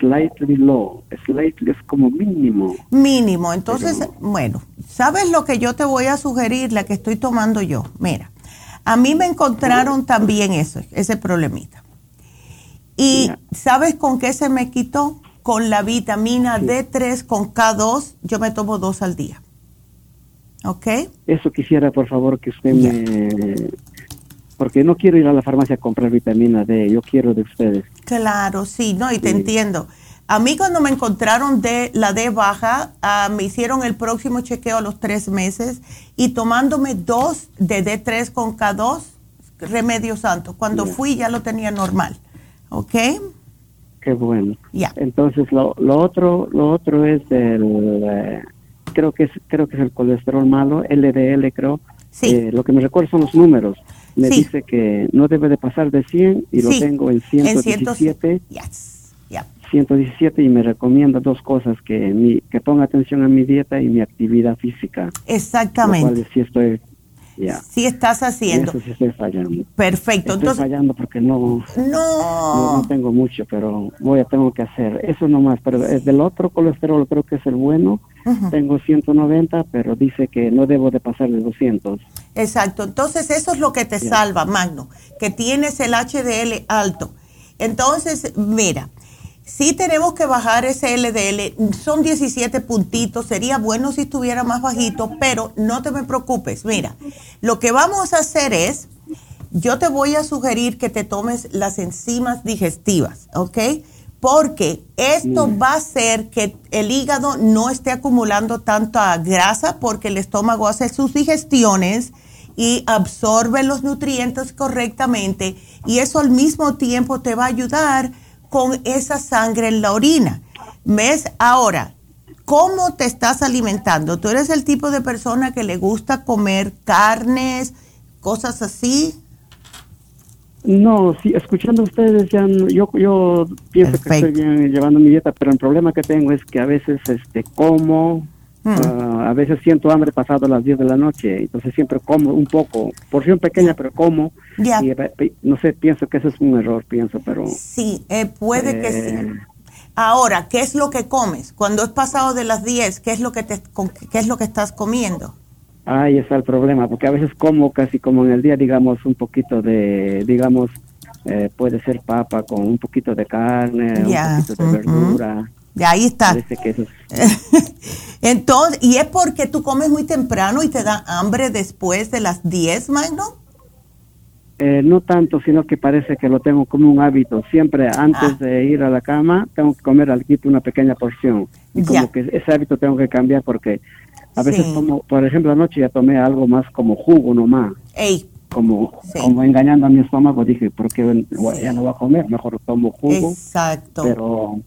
slightly low. Slightly es como mínimo. Mínimo. Entonces, bueno, ¿sabes lo que yo te voy a sugerir? La que estoy tomando yo. Mira, a mí me encontraron también eso, ese problemita. ¿Y sabes con qué se me quitó? con la vitamina D3 con K2, yo me tomo dos al día. Ok. Eso quisiera, por favor, que usted me... Porque no quiero ir a la farmacia a comprar vitamina D, yo quiero de ustedes. Claro, sí, no, y te entiendo. A mí cuando me encontraron de la D baja, ah, me hicieron el próximo chequeo a los tres meses y tomándome dos de D3 con K2, remedio santo. Cuando fui ya lo tenía normal, ¿ok? Qué bueno. Ya. Entonces lo, lo otro, lo otro es el, eh, creo que es, creo que es el colesterol malo, LDL creo. Sí. Eh, lo que me recuerda son los números. Me dice que no debe de pasar de 100 y lo tengo en 117. En 117 y me recomienda dos cosas, que mi, que ponga atención a mi dieta y mi actividad física. Exactamente. Lo sí estoy Sí estás haciendo. Eso sí estoy fallando. Perfecto. Estoy fallando porque no, no, tengo mucho, pero voy a tengo que hacer. Eso nomás, pero del otro colesterol creo que es el bueno. Tengo 190, pero dice que no debo de pasar de 200. Exacto. Entonces eso es lo que te salva, Magno, que tienes el HDL alto. Entonces, mira, Sí tenemos que bajar ese LDL, son 17 puntitos, sería bueno si estuviera más bajito, pero no te me preocupes. Mira, lo que vamos a hacer es, yo te voy a sugerir que te tomes las enzimas digestivas, ¿ok? Porque esto va a hacer que el hígado no esté acumulando tanta grasa porque el estómago hace sus digestiones y absorbe los nutrientes correctamente y eso al mismo tiempo te va a ayudar con esa sangre en la orina. ¿Ves? Ahora, ¿cómo te estás alimentando? ¿Tú eres el tipo de persona que le gusta comer carnes, cosas así? No, sí, escuchando a ustedes, ya yo, yo pienso que estoy bien llevando mi dieta, pero el problema que tengo es que a veces este como, ah, a veces siento hambre pasado las 10 de la noche, entonces siempre como un poco, porción pequeña, pero como, no sé, pienso que eso es un error, pienso, pero... Sí, eh, puede que sí. Eh, Ahora, ¿qué es lo que comes? Cuando es pasado de las 10, ¿qué es lo que, te, qué es lo que estás comiendo? Ahí está el problema, porque a veces como casi como en el día, digamos, un poquito de, digamos, eh, puede ser papa con un poquito de carne, un poquito de verdura. Ya ahí está. Entonces, ¿y es porque tú comes muy temprano y te da hambre después de las 10, Magno? Eh, no tanto, sino que parece que lo tengo como un hábito. Siempre antes ah. de ir a la cama tengo que comer algo, una pequeña porción. Y como que ese hábito tengo que cambiar porque a veces como, por ejemplo, anoche ya tomé algo más como jugo nomás. Como, como engañando a mi estómago, dije, porque ya no voy a comer, mejor tomo jugo. Exacto. Pero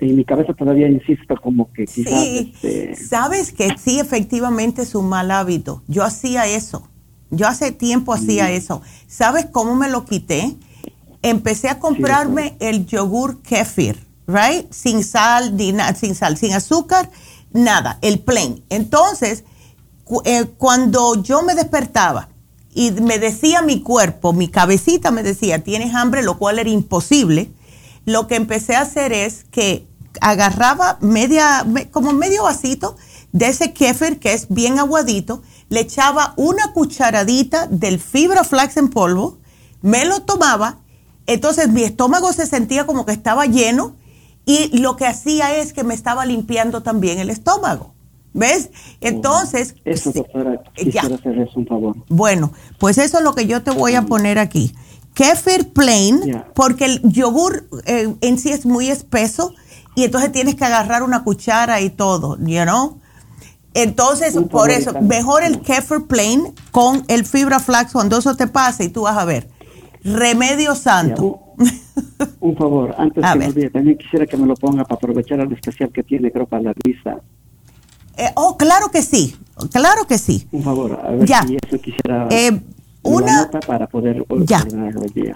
en mi cabeza todavía insisto como que quizás... Sí. Este, Sabes que sí, efectivamente es un mal hábito. Yo hacía eso yo hace tiempo hacía mm. eso. ¿Sabes cómo me lo quité? Empecé a comprarme el yogur kefir, right? Sin sal, sin sal, sin azúcar, nada, el plain. Entonces, eh, cuando yo me despertaba y me decía mi cuerpo, mi cabecita me decía, tienes hambre, lo cual era imposible, lo que empecé a hacer es que agarraba media, como medio vasito de ese kefir que es bien aguadito le echaba una cucharadita del fibra flax en polvo, me lo tomaba, entonces mi estómago se sentía como que estaba lleno y lo que hacía es que me estaba limpiando también el estómago. ¿Ves? Entonces... Eso, doctora, quisiera hacer eso, un favor. Bueno, pues eso es lo que yo te voy a poner aquí. Kefir plain, porque el yogur eh, en sí es muy espeso y entonces tienes que agarrar una cuchara y todo, you know? Entonces, por eso, mejor el kefir plain con el fibra flax cuando eso te pase y tú vas a ver. Remedio santo. un, favor, antes que me olvide, también quisiera que me lo ponga para aprovechar el especial que tiene, creo, para la vista. Eh, oh, claro que sí, claro que sí. Un favor, a ver ya. si eso quisiera... Eh, una para poder ya.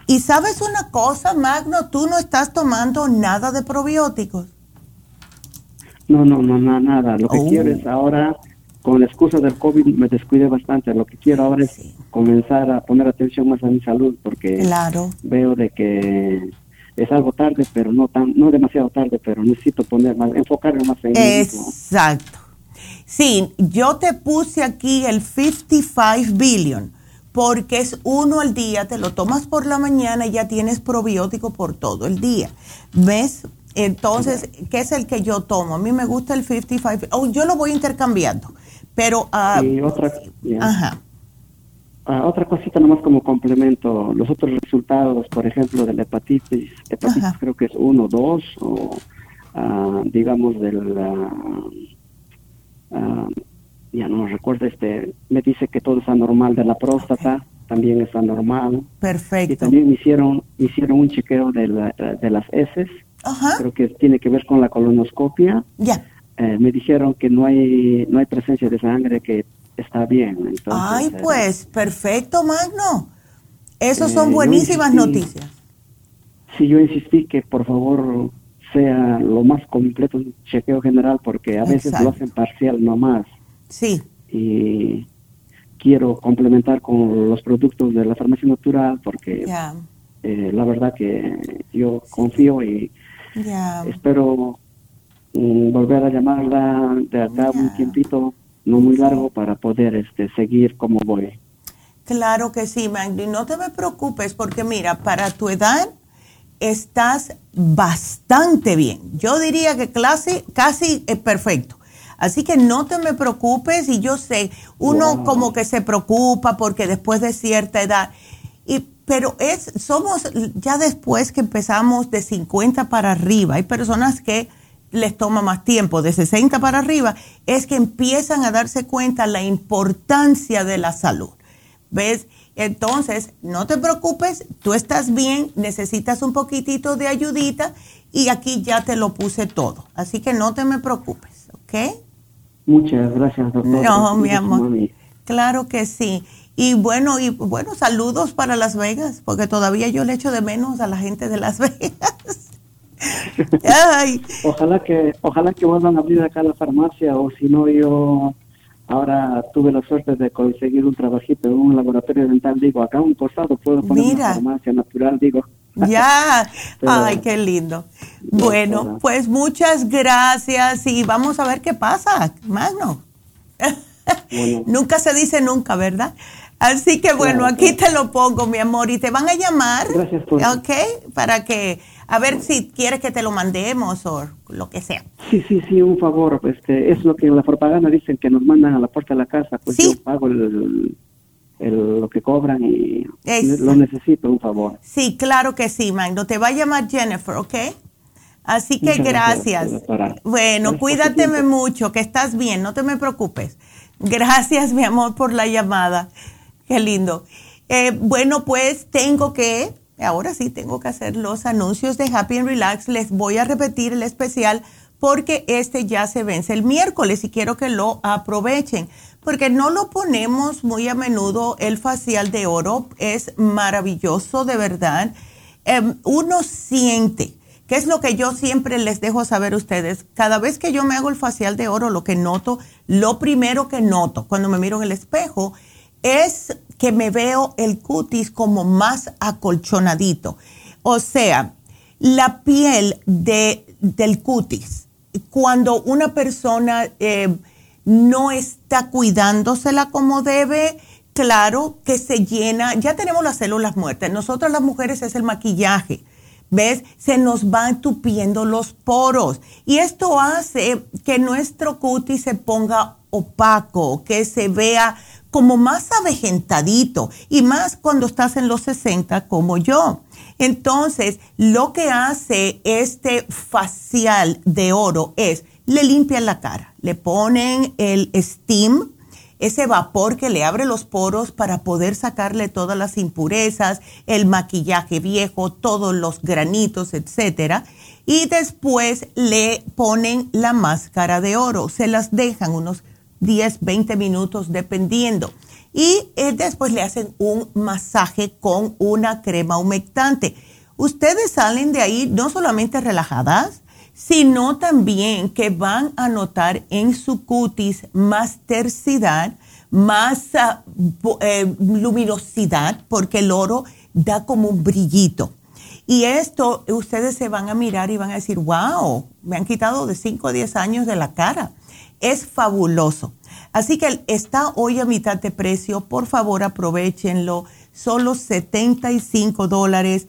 Y sabes una cosa, Magno, tú no estás tomando nada de probióticos. No, no, no, nada. Lo que oh. quiero es ahora, con la excusa del COVID, me descuide bastante. Lo que quiero ahora es comenzar a poner atención más a mi salud, porque veo de que es algo tarde, pero no tan, no demasiado tarde, pero necesito poner más, enfocarme más en Exacto. Sí, yo te puse aquí el 55 billion porque es uno al día, te lo tomas por la mañana y ya tienes probiótico por todo el día. ¿Ves? Entonces, ¿qué es el que yo tomo? A mí me gusta el 55. Oh, yo lo voy intercambiando. Pero... y otra. Ajá. Ah, otra cosita nomás como complemento, los otros resultados, por ejemplo, de la hepatitis, hepatitis creo que es 1, 2, o ah, digamos del, ya no recuerdo, este, me dice que todo está normal de la próstata, también está normal. Perfecto. Y también me hicieron, me hicieron un chequeo de, la- de las heces, Ajá. creo que tiene que ver con la colonoscopia. Ya. Eh, me dijeron que no hay, no hay presencia de sangre, que está bien. Entonces, Ay, eh, pues, perfecto, Magno. Esas son Eh, buenísimas insistí. noticias. Sí, yo insistí que por favor sea lo más completo un chequeo general porque a veces lo hacen parcial nomás. Sí. Y quiero complementar con los productos de la farmacia natural porque eh, la verdad que yo confío y espero mm, volver a llamarla de acá un tiempito no muy largo para poder este seguir como voy. Claro que sí, Magdi. No te me preocupes porque mira, para tu edad estás bastante bien. Yo diría que casi, casi es perfecto. Así que no te me preocupes y yo sé, uno Wow. como que se preocupa porque después de cierta edad, y, pero es, somos ya después que empezamos de 50 para arriba, hay personas que les toma más tiempo, de 60 para arriba, es que empiezan a darse cuenta la importancia de la salud. ¿Ves? Entonces, no te preocupes, tú estás bien, necesitas un poquitito de ayudita y aquí ya te lo puse todo. Así que no te me preocupes, ¿ok? Muchas gracias, doctor. No, mi Gracias, amor. mami. Claro que sí. Y bueno, y bueno, saludos para Las Vegas, porque todavía yo le echo de menos a la gente de Las Vegas. Ay, Ojalá que, ojalá que vuelvan a abrir acá la farmacia o si no yo ahora tuve la suerte de conseguir un trabajito en un laboratorio dental, digo, acá un costado puedo poner Mira. una farmacia natural, digo. Ya. Ay, qué lindo. Bueno, pues muchas gracias y vamos a ver qué pasa, Magno. Nunca se dice nunca, ¿verdad? Así que bueno, Claro, aquí te lo pongo, mi amor, y te van a llamar, Gracias por- ¿ok? Para que, a ver si quieres que te lo mandemos o lo que sea. Sí, sí, sí, un favor, este, es lo que en la propaganda dicen que nos mandan a la puerta de la casa, pues yo pago el, el- lo que cobran y Exacto. lo necesito, un favor. Sí, claro que sí, Magno. Te va a llamar Jennifer, ¿ok? Así que Muchas gracias, gracias. Bueno, cuídateme mucho, que estás bien, no te me preocupes. Gracias, mi amor, por la llamada. Qué lindo. Eh, bueno, pues tengo que, ahora sí, tengo que hacer los anuncios de Happy and Relax. Les voy a repetir el especial porque este ya se vence el miércoles y quiero que lo aprovechen. Porque no lo ponemos muy a menudo, el facial de oro es maravilloso, de verdad. Em, uno siente, que es lo que yo siempre les dejo saber a ustedes, cada vez que yo me hago el facial de oro, lo que noto, lo primero que noto cuando me miro en el espejo es que me veo el cutis como más acolchonadito. O sea, la piel de, del cutis, cuando una persona eh, no está cuidándosela como debe, claro que se llena, ya tenemos las células muertas, nosotras las mujeres es el maquillaje. ¿Ves? Se nos van tupiendo los poros. Y esto hace que nuestro cutis se ponga opaco, que se vea como más avejentadito. Y más cuando estás en los 60 como yo. Entonces, lo que hace este facial de oro es, le limpian la cara, le ponen el steam, ese vapor que le abre los poros para poder sacarle todas las impurezas, el maquillaje viejo, todos los granitos, etcétera. Y después le ponen la máscara de oro. Se las dejan unos 10, 20 minutos dependiendo. Y eh, después le hacen un masaje con una crema humectante. Ustedes salen de ahí no solamente relajadas, sino también que van a notar en su cutis más tersidad, más ah, eh, luminosidad, porque el oro da como un brillito. Y esto ustedes se van a mirar y van a decir, wow, me han quitado de 5 a 10 años de la cara. Es fabuloso. Así que está hoy a mitad de precio. Por favor, aprovechenlo. Solo 75 dólares.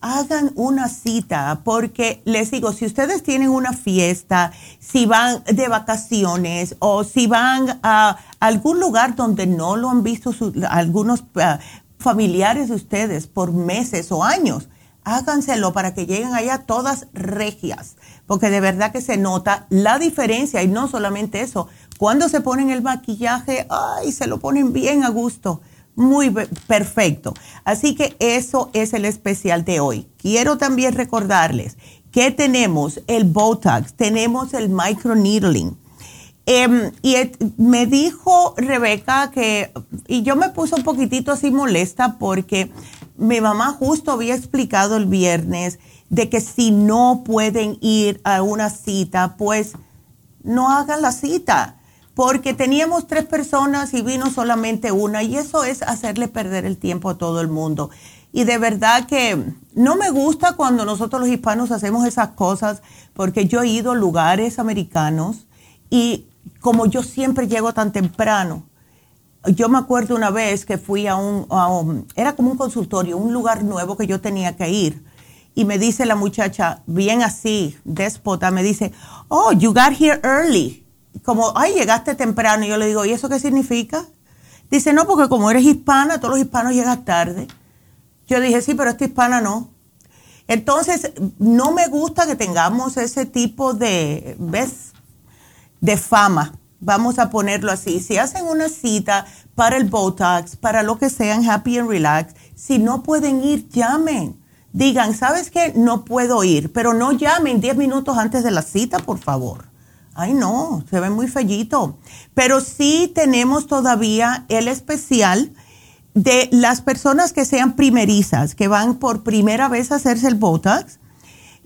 Hagan una cita, porque les digo, si ustedes tienen una fiesta, si van de vacaciones o si van a algún lugar donde no lo han visto algunos ah, familiares de ustedes por meses o años, háganselo para que lleguen allá todas regias, porque de verdad que se nota la diferencia y no solamente eso, cuando se ponen el maquillaje, ay, se lo ponen bien a gusto muy perfecto. Así que eso es el especial de hoy. Quiero también recordarles que tenemos el Botox, tenemos el microneedling. Em, y me dijo Rebeca que, y yo me puse un poquitito así molesta porque mi mamá justo había explicado el viernes de que si no pueden ir a una cita, pues no hagan la cita porque teníamos tres personas y vino solamente una y eso es hacerle perder el tiempo a todo el mundo. Y de verdad que no me gusta cuando nosotros los hispanos hacemos esas cosas porque yo he ido a lugares americanos y como yo siempre llego tan temprano, yo me acuerdo una vez que fui a un, era como un consultorio, un lugar nuevo que yo tenía que ir. Y me dice la muchacha, bien así, déspota, me dice, oh, you got here early como, ay, llegaste temprano. Y yo le digo, ¿y eso qué significa? Dice, no, porque como eres hispana, todos los hispanos llegan tarde. Yo dije, sí, pero esta hispana no. Entonces, no me gusta que tengamos ese tipo de, ¿ves? De fama. Vamos a ponerlo así. Si hacen una cita para el Botox, para lo que sean Happy and Relax, si no pueden ir, llamen. Digan, ¿sabes qué? No puedo ir, pero no llamen 10 minutos antes de la cita, por favor. Ay, no, se ve muy fellito. Pero sí tenemos todavía el especial de las personas que sean primerizas, que van por primera vez a hacerse el Botox.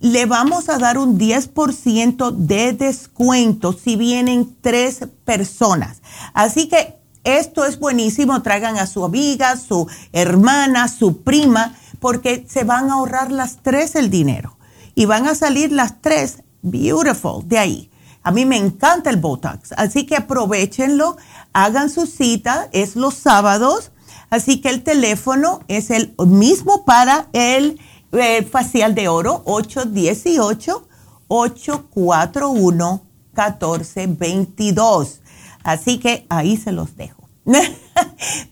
Le vamos a dar un 10% de descuento si vienen tres personas. Así que esto es buenísimo. Traigan a su amiga, su hermana, su prima, porque se van a ahorrar las tres el dinero. Y van a salir las tres beautiful de ahí. A mí me encanta el Botox, así que aprovechenlo, hagan su cita, es los sábados, así que el teléfono es el mismo para el, eh, facial de oro 818-841-1422. Así que ahí se los dejo.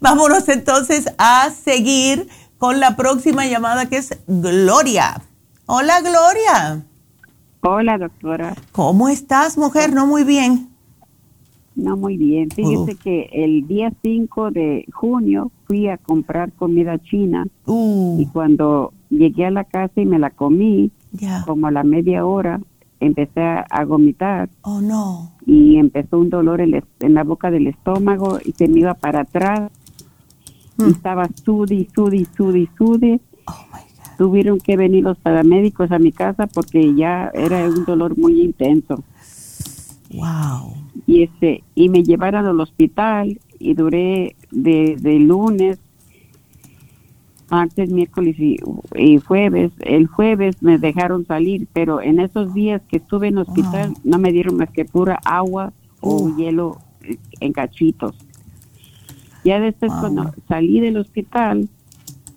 Vámonos entonces a seguir con la próxima llamada que es Gloria. Hola Gloria. Hola, doctora. ¿Cómo estás, mujer? No muy bien. No muy bien. Fíjese que el día 5 de junio fui a comprar comida china uh. y cuando llegué a la casa y me la comí, como a la media hora, empecé a, vomitar. Oh, no. Y empezó un dolor en, la boca del estómago y se me iba para atrás. Y mm. estaba sudi, sudi, sudi, sudi. Oh, my tuvieron que venir los paramédicos a mi casa porque ya era un dolor muy intenso. Wow. Y este y me llevaron al hospital y duré de, lunes, martes, miércoles y, jueves. El jueves me dejaron salir, pero en esos días que estuve en el hospital no me dieron más que pura agua o hielo en cachitos. Ya después cuando salí del hospital,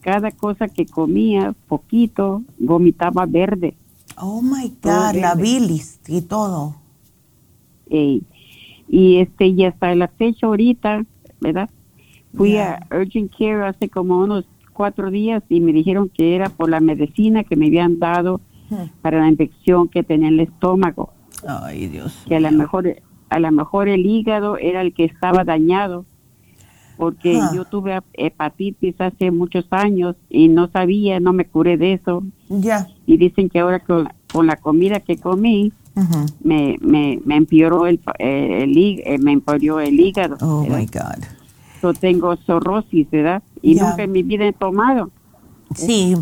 cada cosa que comía, poquito, vomitaba verde. Oh my God, la bilis y todo. y este, y hasta la fecha ahorita, ¿verdad? Fui a Urgent Care hace como unos cuatro días y me dijeron que era por la medicina que me habían dado hmm. para la infección que tenía en el estómago. Ay, Dios. Que a lo mejor, a lo mejor el hígado era el que estaba dañado porque yo tuve hepatitis hace muchos años y no sabía, no me curé de eso. Ya. Y dicen que ahora con, la comida que comí, me, me, me, empeoró el, el, eh, me empeoró el hígado. Oh, my God. Yo tengo cirrosis, ¿verdad? Y nunca en mi vida he tomado. Sí.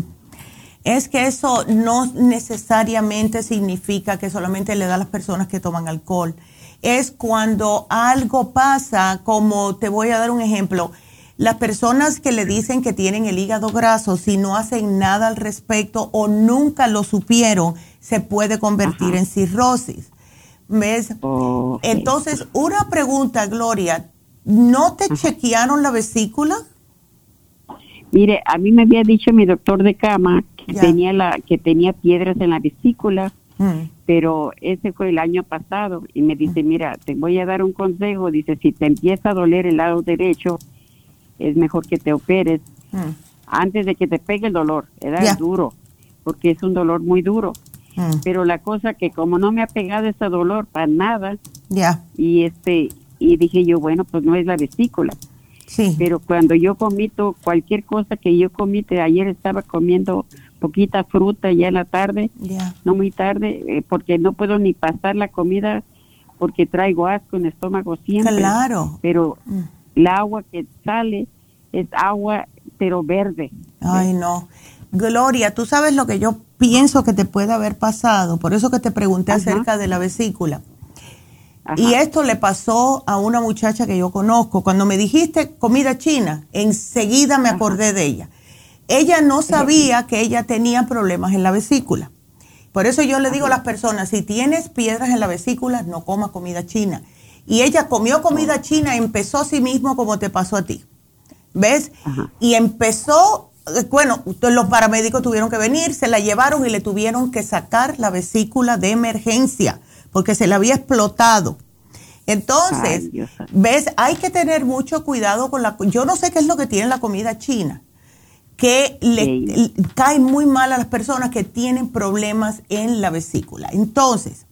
Es que eso no necesariamente significa que solamente le da a las personas que toman alcohol es cuando algo pasa, como te voy a dar un ejemplo, las personas que le dicen que tienen el hígado graso, si no hacen nada al respecto o nunca lo supieron, se puede convertir en cirrosis. ¿Ves? Entonces, una pregunta, Gloria, ¿no te chequearon la vesícula? Mire, a mí me había dicho mi doctor de cama que tenía la que tenía piedras en la vesícula, mm. Pero ese fue el año pasado y me dice, mira, te voy a dar un consejo, dice, si te empieza a doler el lado derecho, es mejor que te operes mm. antes de que te pegue el dolor, era duro, porque es un dolor muy duro. Mm. Pero la cosa que como no me ha pegado ese dolor para nada, ya. Y este y dije yo, bueno, pues no es la vesícula. Sí. Pero cuando yo comito cualquier cosa que yo comite, ayer estaba comiendo poquita fruta ya en la tarde, no muy tarde, eh, porque no puedo ni pasar la comida porque traigo asco en el estómago siempre. Claro. Pero mm. el agua que sale es agua, pero verde. Ay, no. Gloria, tú sabes lo que yo pienso que te puede haber pasado, por eso que te pregunté acerca de la vesícula. Y esto le pasó a una muchacha que yo conozco. Cuando me dijiste comida china, enseguida me acordé de ella. Ella no sabía que ella tenía problemas en la vesícula. Por eso yo le digo a las personas, si tienes piedras en la vesícula, no coma comida china. Y ella comió comida china, empezó a sí mismo como te pasó a ti. ¿Ves? Y empezó, eh, bueno, los paramédicos tuvieron que venir, se la llevaron y le tuvieron que sacar la vesícula de emergencia porque se le había explotado. Entonces, ves, hay que tener mucho cuidado con la... Yo no sé qué es lo que tiene la comida china, que le, cae muy mal a las personas que tienen problemas en la vesícula. Entonces,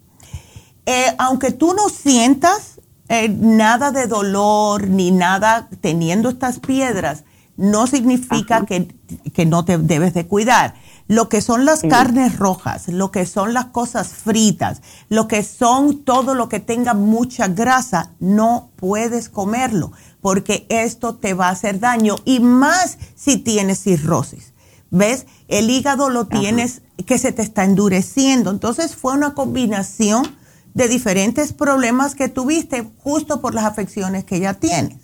eh, aunque tú no sientas eh, nada de dolor ni nada teniendo estas piedras, no significa que, que, no te debes de cuidar lo que son las carnes rojas, lo que son las cosas fritas, lo que son todo lo que tenga mucha grasa, no puedes comerlo porque esto te va a hacer daño y más si tienes cirrosis. ¿Ves? El hígado lo tienes que se te está endureciendo. Entonces fue una combinación de diferentes problemas que tuviste justo por las afecciones que ya tienes.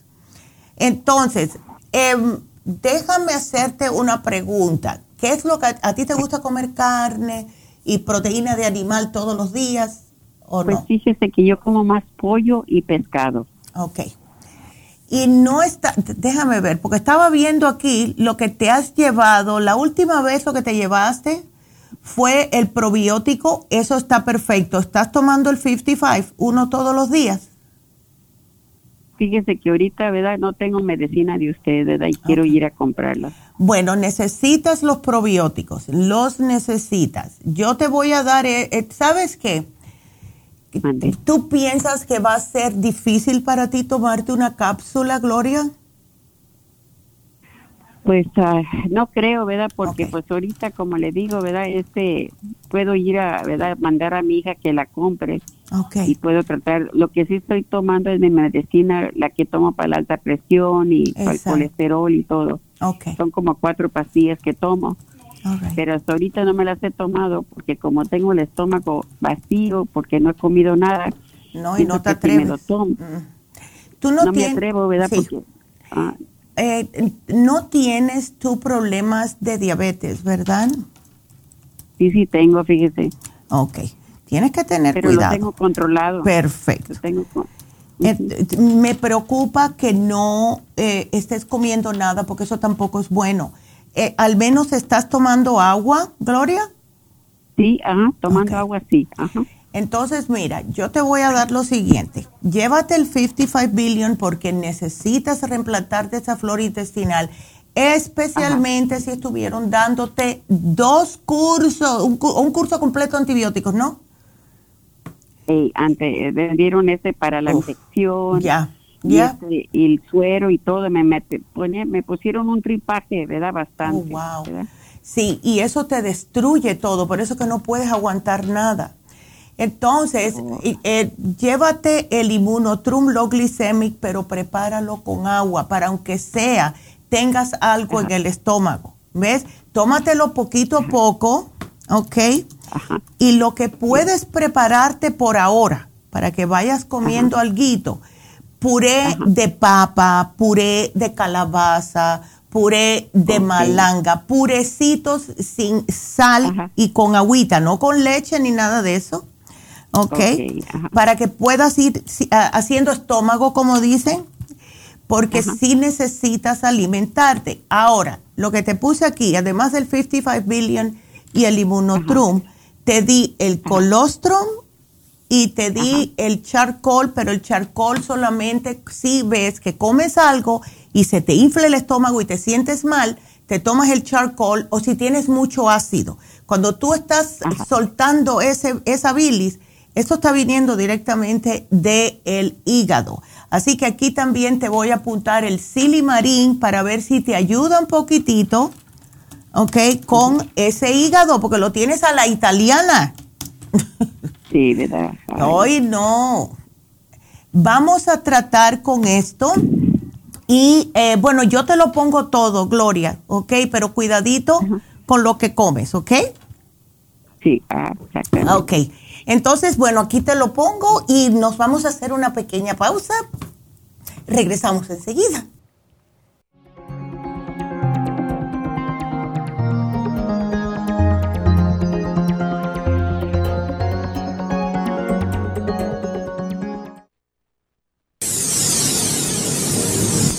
Entonces, em, déjame hacerte una pregunta. ¿Qué es lo que a, ti te gusta comer carne y proteína de animal todos los días o pues fíjese que yo como más pollo y pescado. Ok. Y no está, déjame ver, porque estaba viendo aquí lo que te has llevado. La última vez lo que te llevaste fue el probiótico, eso está perfecto. ¿Estás tomando el 55, uno todos los días? Fíjese que ahorita, ¿verdad? No tengo medicina de usted, ¿verdad? Y quiero ir a comprarla. Bueno, necesitas los probióticos, los necesitas. Yo te voy a dar, eh, eh, ¿sabes qué? ¿Tú piensas que va a ser difícil para ti tomarte una cápsula, Gloria? Pues ah, no creo, ¿verdad? Porque pues ahorita, como le digo, ¿verdad? Este, puedo ir a, ¿verdad? Mandar a mi hija que la compre. Okay. Y puedo tratar, lo que sí estoy tomando es mi medicina, la que tomo para la alta presión y para el colesterol y todo. Okay. Son como cuatro pastillas que tomo. Pero hasta ahorita no me las he tomado porque como tengo el estómago vacío, porque no he comido nada. No, y no te atreves. Mm. Tú no, me atrevo, ¿verdad? Porque, ah, eh, no tienes tú problemas de diabetes, ¿verdad? Sí, sí tengo, fíjese. Ok, tienes que tener Pero cuidado. Lo tengo controlado. Perfecto. Eh, me preocupa que no eh, estés comiendo nada porque eso tampoco es bueno. ¿Al menos estás tomando agua, Gloria? Sí, ajá, tomando agua, sí. Ajá. Entonces, mira, yo te voy a dar lo siguiente. Llévate el 55 billion porque necesitas reemplantarte esa flora intestinal, especialmente si estuvieron dándote dos cursos, un, curso completo de antibióticos, ¿no? Sí, antes me dieron ese para la infección. Ya. Ya. Este, y, el suero y todo, me, me, me pusieron un tripaje, ¿verdad? Bastante. Oh, wow. Sí, y eso te destruye todo, por eso que no puedes aguantar nada. Entonces, eh, llévate el inmunotrum low glycemic, pero prepáralo con agua para aunque sea tengas algo en el estómago. ¿Ves? Tómatelo poquito a poco, ¿ok? Y lo que puedes prepararte por ahora, para que vayas comiendo algo, puré de papa, puré de calabaza, puré de malanga, purecitos sin sal y con agüita, no con leche ni nada de eso. ¿ok? Para que puedas ir haciendo estómago, como dicen, porque sí necesitas alimentarte. Ahora, lo que te puse aquí, además del 55 billion y el inmunotrum, te di el colostrum y te di el charcoal, pero el charcoal solamente si ves que comes algo y se te infla el estómago y te sientes mal, te tomas el charcoal o si tienes mucho ácido. Cuando tú estás soltando ese, esa bilis, esto está viniendo directamente del hígado. Así que aquí también te voy a apuntar el silimarín para ver si te ayuda un poquitito, ¿ok? Con ese hígado, porque lo tienes a la italiana. Sí, ¿verdad? Hoy no. Vamos a tratar con esto. Y eh, bueno, yo te lo pongo todo, Gloria, ¿ok? Pero cuidadito con lo que comes, ¿ok? Sí, ah, Ok. Entonces, bueno, aquí te lo pongo y nos vamos a hacer una pequeña pausa. Regresamos enseguida.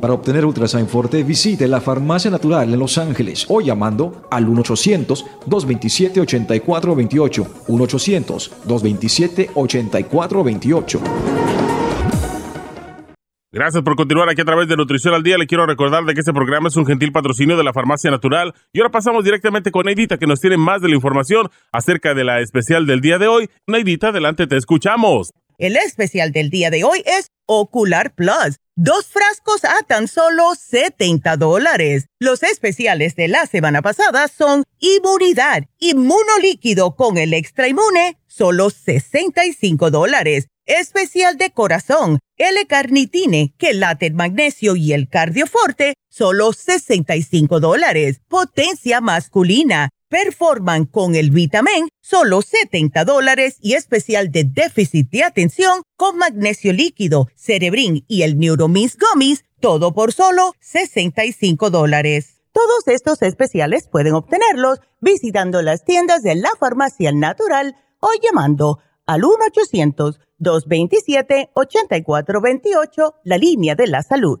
Para obtener Ultrasign Forte, visite la Farmacia Natural en Los Ángeles o llamando al 1-800-227-8428. 1-800-227-8428. Gracias por continuar aquí a través de Nutrición al Día. Le quiero recordar de que este programa es un gentil patrocinio de la Farmacia Natural. Y ahora pasamos directamente con Neidita, que nos tiene más de la información acerca de la especial del día de hoy. Neidita, adelante, te escuchamos. El especial del día de hoy es Ocular Plus. Dos frascos a tan solo 70 dólares. Los especiales de la semana pasada son Inmunidad, Inmunolíquido con el Extra Inmune, solo 65 dólares especial de corazón, L-carnitine, quelate magnesio y el cardioforte, solo 65 dólares. Potencia masculina, performan con el vitamin, solo 70 dólares y especial de déficit de atención con magnesio líquido, cerebrin y el neuromins gummies, todo por solo 65 dólares. Todos estos especiales pueden obtenerlos visitando las tiendas de la farmacia natural o llamando al 1 800 227-8428, la línea de la salud.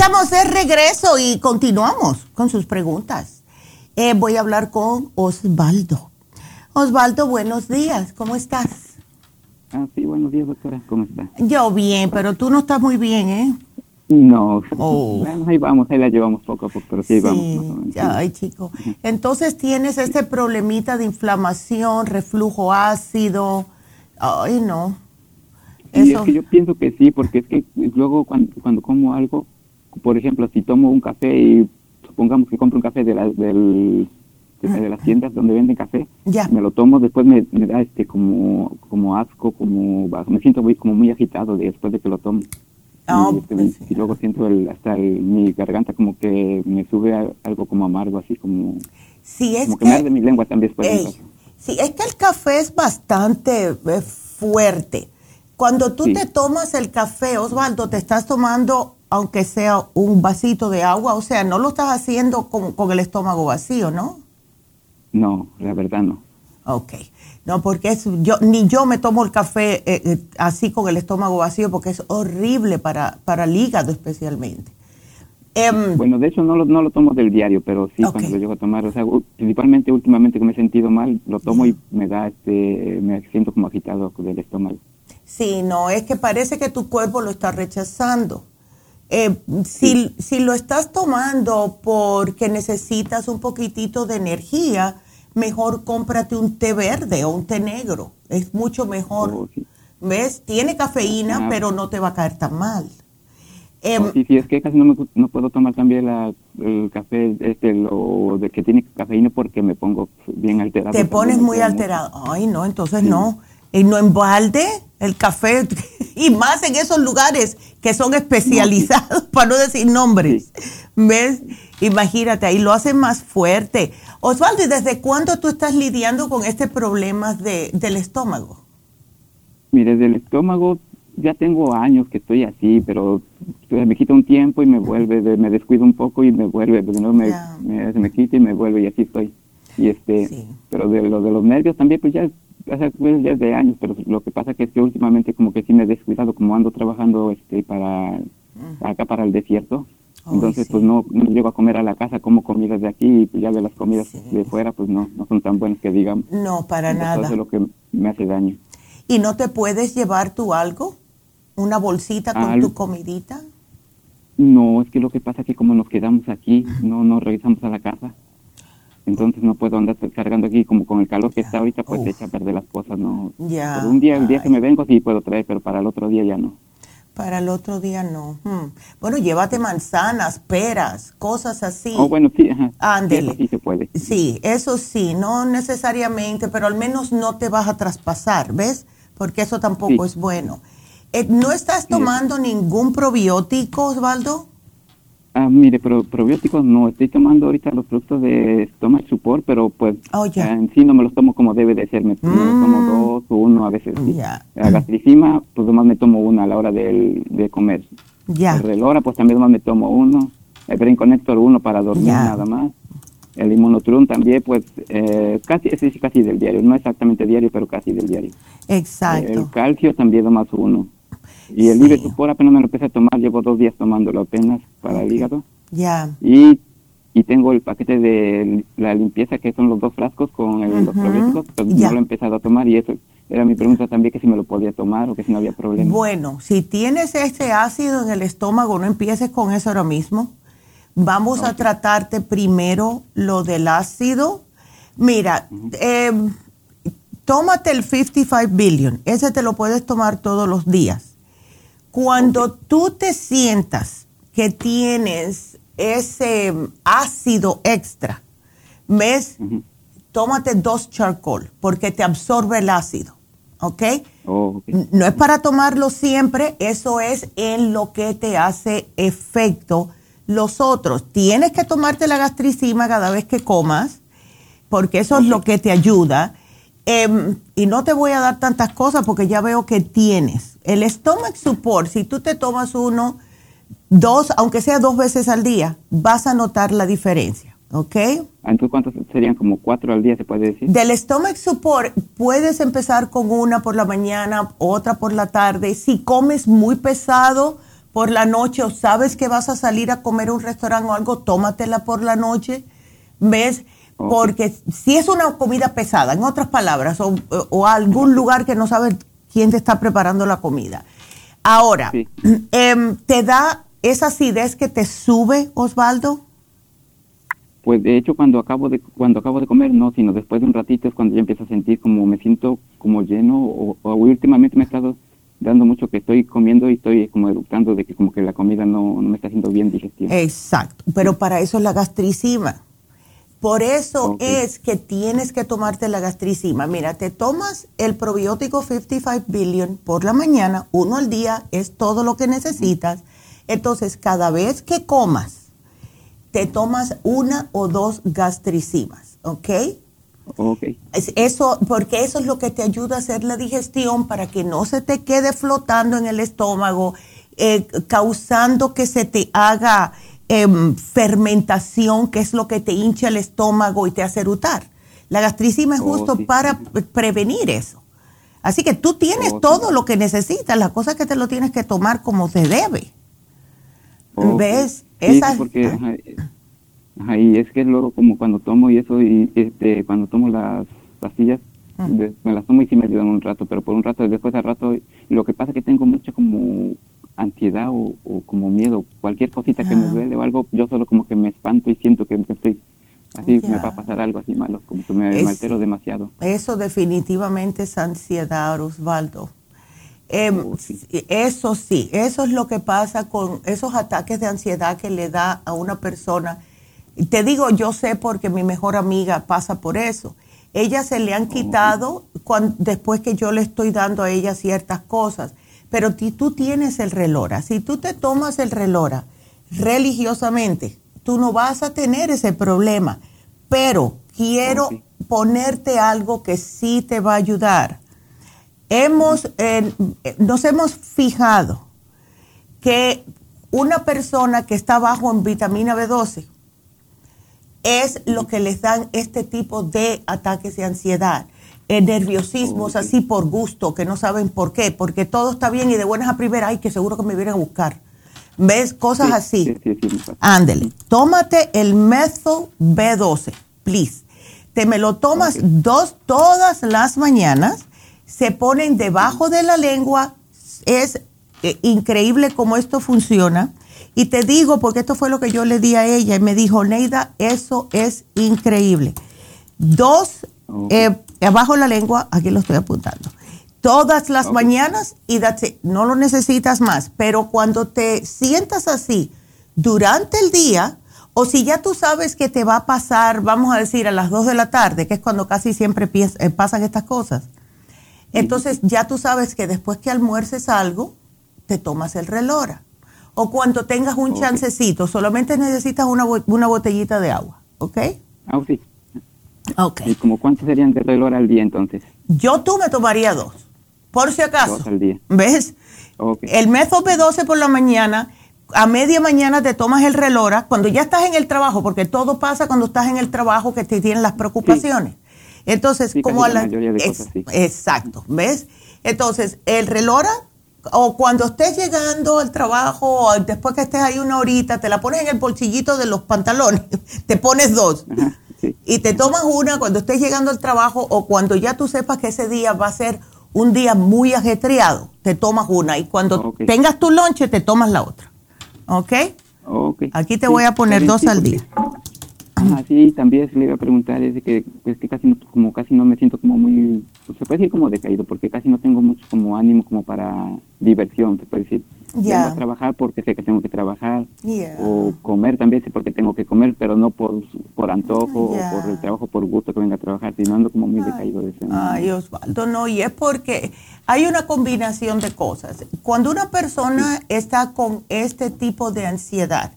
Estamos de regreso y continuamos con sus preguntas. Eh, voy a hablar con Osvaldo. Osvaldo, buenos días, ¿cómo estás? Ah, sí, buenos días, doctora, ¿cómo estás? Yo bien, pero tú no estás muy bien, ¿eh? No, oh. bueno, ahí vamos, ahí la llevamos poco a poco, pero sí, vamos. ay, chico. Entonces tienes este problemita de inflamación, reflujo ácido. Ay, no. es que yo pienso que sí, porque es que luego cuando, cuando como algo, por ejemplo, si tomo un café y supongamos que compro un café de, la, del, de, las tiendas donde venden café, me lo tomo, después me, da este como, como asco, como me siento muy, como muy agitado después de que lo tomo. Ah, y, este, pues luego siento el, hasta mi garganta como que me sube algo como amargo, así como, es como que, me arde mi lengua también después. sí, es que el café es bastante eh, fuerte. Cuando tú te tomas el café, Osvaldo, te estás tomando aunque sea un vasito de agua? O sea, no lo estás haciendo con, con el estómago vacío, ¿no? No, la verdad no. Ok. No, porque es, yo, ni yo me tomo el café eh, eh, así con el estómago vacío porque es horrible para, para el hígado especialmente. Em, bueno, de hecho no lo, no lo tomo del diario, pero sí cuando lo llego a tomar, o sea, principalmente últimamente que me he sentido mal, lo tomo y me da, este, me siento como agitado del estómago. Sí, no, es que parece que tu cuerpo lo está rechazando. Eh, si, si lo estás tomando porque necesitas un poquitito de energía, mejor cómprate un té verde o un té negro. Es mucho mejor. Oh, ¿Ves? Tiene cafeína, ah. pero no te va a caer tan mal. Em, sí, sí, es que casi no, no puedo tomar también la, el café este, lo de que tiene cafeína porque me pongo bien alterado. Te pones muy alterado. Ay, no, entonces no. Y no en balde el café, y más en esos lugares que son especializados, para no decir nombres. ¿Ves? Imagínate, ahí lo hace más fuerte. Osvaldo, ¿y desde cuándo tú estás lidiando con este problema de, del estómago? Mire, del estómago ya tengo años que estoy así, pero me quita un tiempo y me vuelve, me descuido un poco y me vuelve, pero no me, se me quita y me vuelve y así estoy. Y este, pero de lo de los nervios también, pues ya, pues ya es de años, pero lo que pasa que es que últimamente como que sí me he descuidado, como ando trabajando este para acá para el desierto. Entonces, pues no, no, llego a comer a la casa, como comidas de aquí y pues ya de las comidas de fuera, pues no, no son tan buenas que digamos. No, para nada. Eso es lo que me hace daño. ¿Y no te puedes llevar tú algo? ¿Una bolsita con tu comidita? No, es que lo que pasa es que como nos quedamos aquí, no nos regresamos a la casa. Entonces no puedo andar cargando aquí como con el calor que está ahorita, pues se echa a perder las cosas, ¿no? Ya. Por un día, el día que me vengo sí puedo traer, pero para el otro día ya no. Para el otro día no. Hmm. Bueno, llévate manzanas, peras, cosas así. Oh, bueno, sí. Ándele. Sí, se puede. Sí, eso sí, no necesariamente, pero al menos no te vas a traspasar, ¿ves? Porque eso tampoco es bueno. Eh, ¿No estás tomando ningún probiótico, Osvaldo? Ah, mire, probióticos no, estoy tomando ahorita los productos de Stomach Support, pero pues oh, en sí no me los tomo como debe de ser, me, tomo mm. dos o uno a veces. Sí. La gastricima, pues nomás me tomo una a la hora de, de comer. Ya. El relora, pues también nomás me tomo uno. El Brain Connector uno para dormir nada más. El inmunotrum también, pues eh, casi, es casi del diario, no exactamente diario, pero casi del diario. Exacto. El calcio también nomás uno. Y el sí. por apenas me lo empecé a tomar, llevo dos días tomándolo apenas para el hígado. Ya. Y, y tengo el paquete de la limpieza, que son los dos frascos con el, los probióticos, pero no lo he empezado a tomar y eso era mi pregunta también, que si me lo podía tomar o que si no había problema. Bueno, si tienes este ácido en el estómago, no empieces con eso ahora mismo. Vamos a tratarte primero lo del ácido. Mira, eh, tómate el 55 billion, ese te lo puedes tomar todos los días cuando tú te sientas que tienes ese ácido extra, ¿ves? Tómate dos charcoal porque te absorbe el ácido, ¿ok? Oh, no es para tomarlo siempre, eso es en lo que te hace efecto. Los otros, tienes que tomarte la gastricima cada vez que comas, porque eso es lo que te ayuda. Em, y no te voy a dar tantas cosas porque ya veo que tienes. El stomach support, si tú te tomas uno, dos, aunque sea dos veces al día, vas a notar la diferencia, ¿ok? Entonces, ¿cuántos serían? ¿Como cuatro al día se puede decir? Del stomach support, puedes empezar con una por la mañana, otra por la tarde. Si comes muy pesado por la noche o sabes que vas a salir a comer a un restaurante o algo, tómatela por la noche. ¿Ves? Porque si es una comida pesada, en otras palabras, o, algún lugar que no sabes quién te está preparando la comida. Ahora, em, ¿te da esa acidez que te sube, Osvaldo? Pues de hecho cuando acabo de cuando acabo de comer no, sino después de un ratito es cuando ya empiezo a sentir como me siento como lleno o, últimamente me he estado dando mucho que estoy comiendo y estoy como eructando de que como que la comida no, no me está haciendo bien digestión. Exacto, pero para eso es la gastricima. Por eso es que tienes que tomarte la gastricima. Mira, te tomas el probiótico 55 billion por la mañana, uno al día, es todo lo que necesitas. Entonces, cada vez que comas, te tomas una o dos gastricimas, ¿ok? Ok. Eso, porque eso es lo que te ayuda a hacer la digestión para que no se te quede flotando en el estómago, eh, causando que se te haga Em, fermentación, que es lo que te hincha el estómago y te hace erutar. La gastricima es oh, justo para prevenir eso. Así que tú tienes oh, todo lo que necesitas, la cosa es que te lo tienes que tomar como se debe. ¿Ves? Esa, porque, ajá, y es que luego como cuando tomo y eso, y este, cuando tomo las pastillas, me las tomo y sí me ayudan un rato, pero por un rato, después al rato, lo que pasa es que tengo mucha como ansiedad o, como miedo, cualquier cosita que me duele o algo, yo solo como que me espanto y siento que estoy así me va a pasar algo así malo, como que me, altero demasiado. Eso definitivamente es ansiedad, Osvaldo. Em, oh, eso sí, eso es lo que pasa con esos ataques de ansiedad que le da a una persona. Te digo, yo sé porque mi mejor amiga pasa por eso. Ella se le han oh, quitado después que yo le estoy dando a ella ciertas cosas. Pero tú tienes el relora. Si tú te tomas el relora religiosamente, tú no vas a tener ese problema. Pero quiero ponerte algo que sí te va a ayudar. Hemos, nos hemos fijado que una persona que está bajo en vitamina B12 es lo que les dan este tipo de ataques de ansiedad, nerviosismos así por gusto, que no saben por qué, porque todo está bien y de buenas a primeras, ay, que seguro que me vienen a buscar. ¿Ves? Cosas así. Ándele. Tómate el Methyl B12, please. Te me lo tomas dos todas las mañanas, se ponen debajo de la lengua. Es eh, increíble cómo esto funciona. Y te digo, porque esto fue lo que yo le di a ella, y me dijo, Neida, eso es increíble. Dos, eh, abajo la lengua, aquí lo estoy apuntando todas las mañanas y no lo necesitas más. Pero cuando te sientas así durante el día, o si ya tú sabes que te va a pasar, vamos a decir, a las 2 de la tarde, que es cuando casi siempre eh, pasan estas cosas, entonces ya tú sabes que después que almuerces algo, te tomas el relora. O cuando tengas un chancecito, solamente necesitas una, una botellita de agua, ¿ok? Ah, sí. ¿Y como cuántos serían de relora al día entonces? Yo tú me tomaría dos. Por si acaso. ¿Ves? El método B12 por la mañana, a media mañana te tomas el relora, cuando ya estás en el trabajo, porque todo pasa cuando estás en el trabajo que te tienen las preocupaciones. Entonces, como a la... exacto, ¿ves? Entonces, el relora, o cuando estés llegando al trabajo, o después que estés ahí una horita, te la pones en el bolsillito de los pantalones, te pones dos. Y te tomas una cuando estés llegando al trabajo o cuando ya tú sepas que ese día va a ser un día muy ajetreado, te tomas una y cuando tengas tu lonche te tomas la otra. ¿Ok? Aquí te voy a poner dos al día. Ah, sí, también le iba a preguntar, es que, que casi, como casi no me siento como muy, pues, se puede decir como decaído, porque casi no tengo mucho como ánimo como para diversión, se puede decir. Ya. trabajar porque sé que tengo que trabajar. O comer también sé porque tengo que comer, pero no por, por antojo o por el trabajo, por gusto que venga a trabajar, sino ando como muy decaído de ese Ay, Osvaldo, no, y es porque hay una combinación de cosas. Cuando una persona está con este tipo de ansiedad,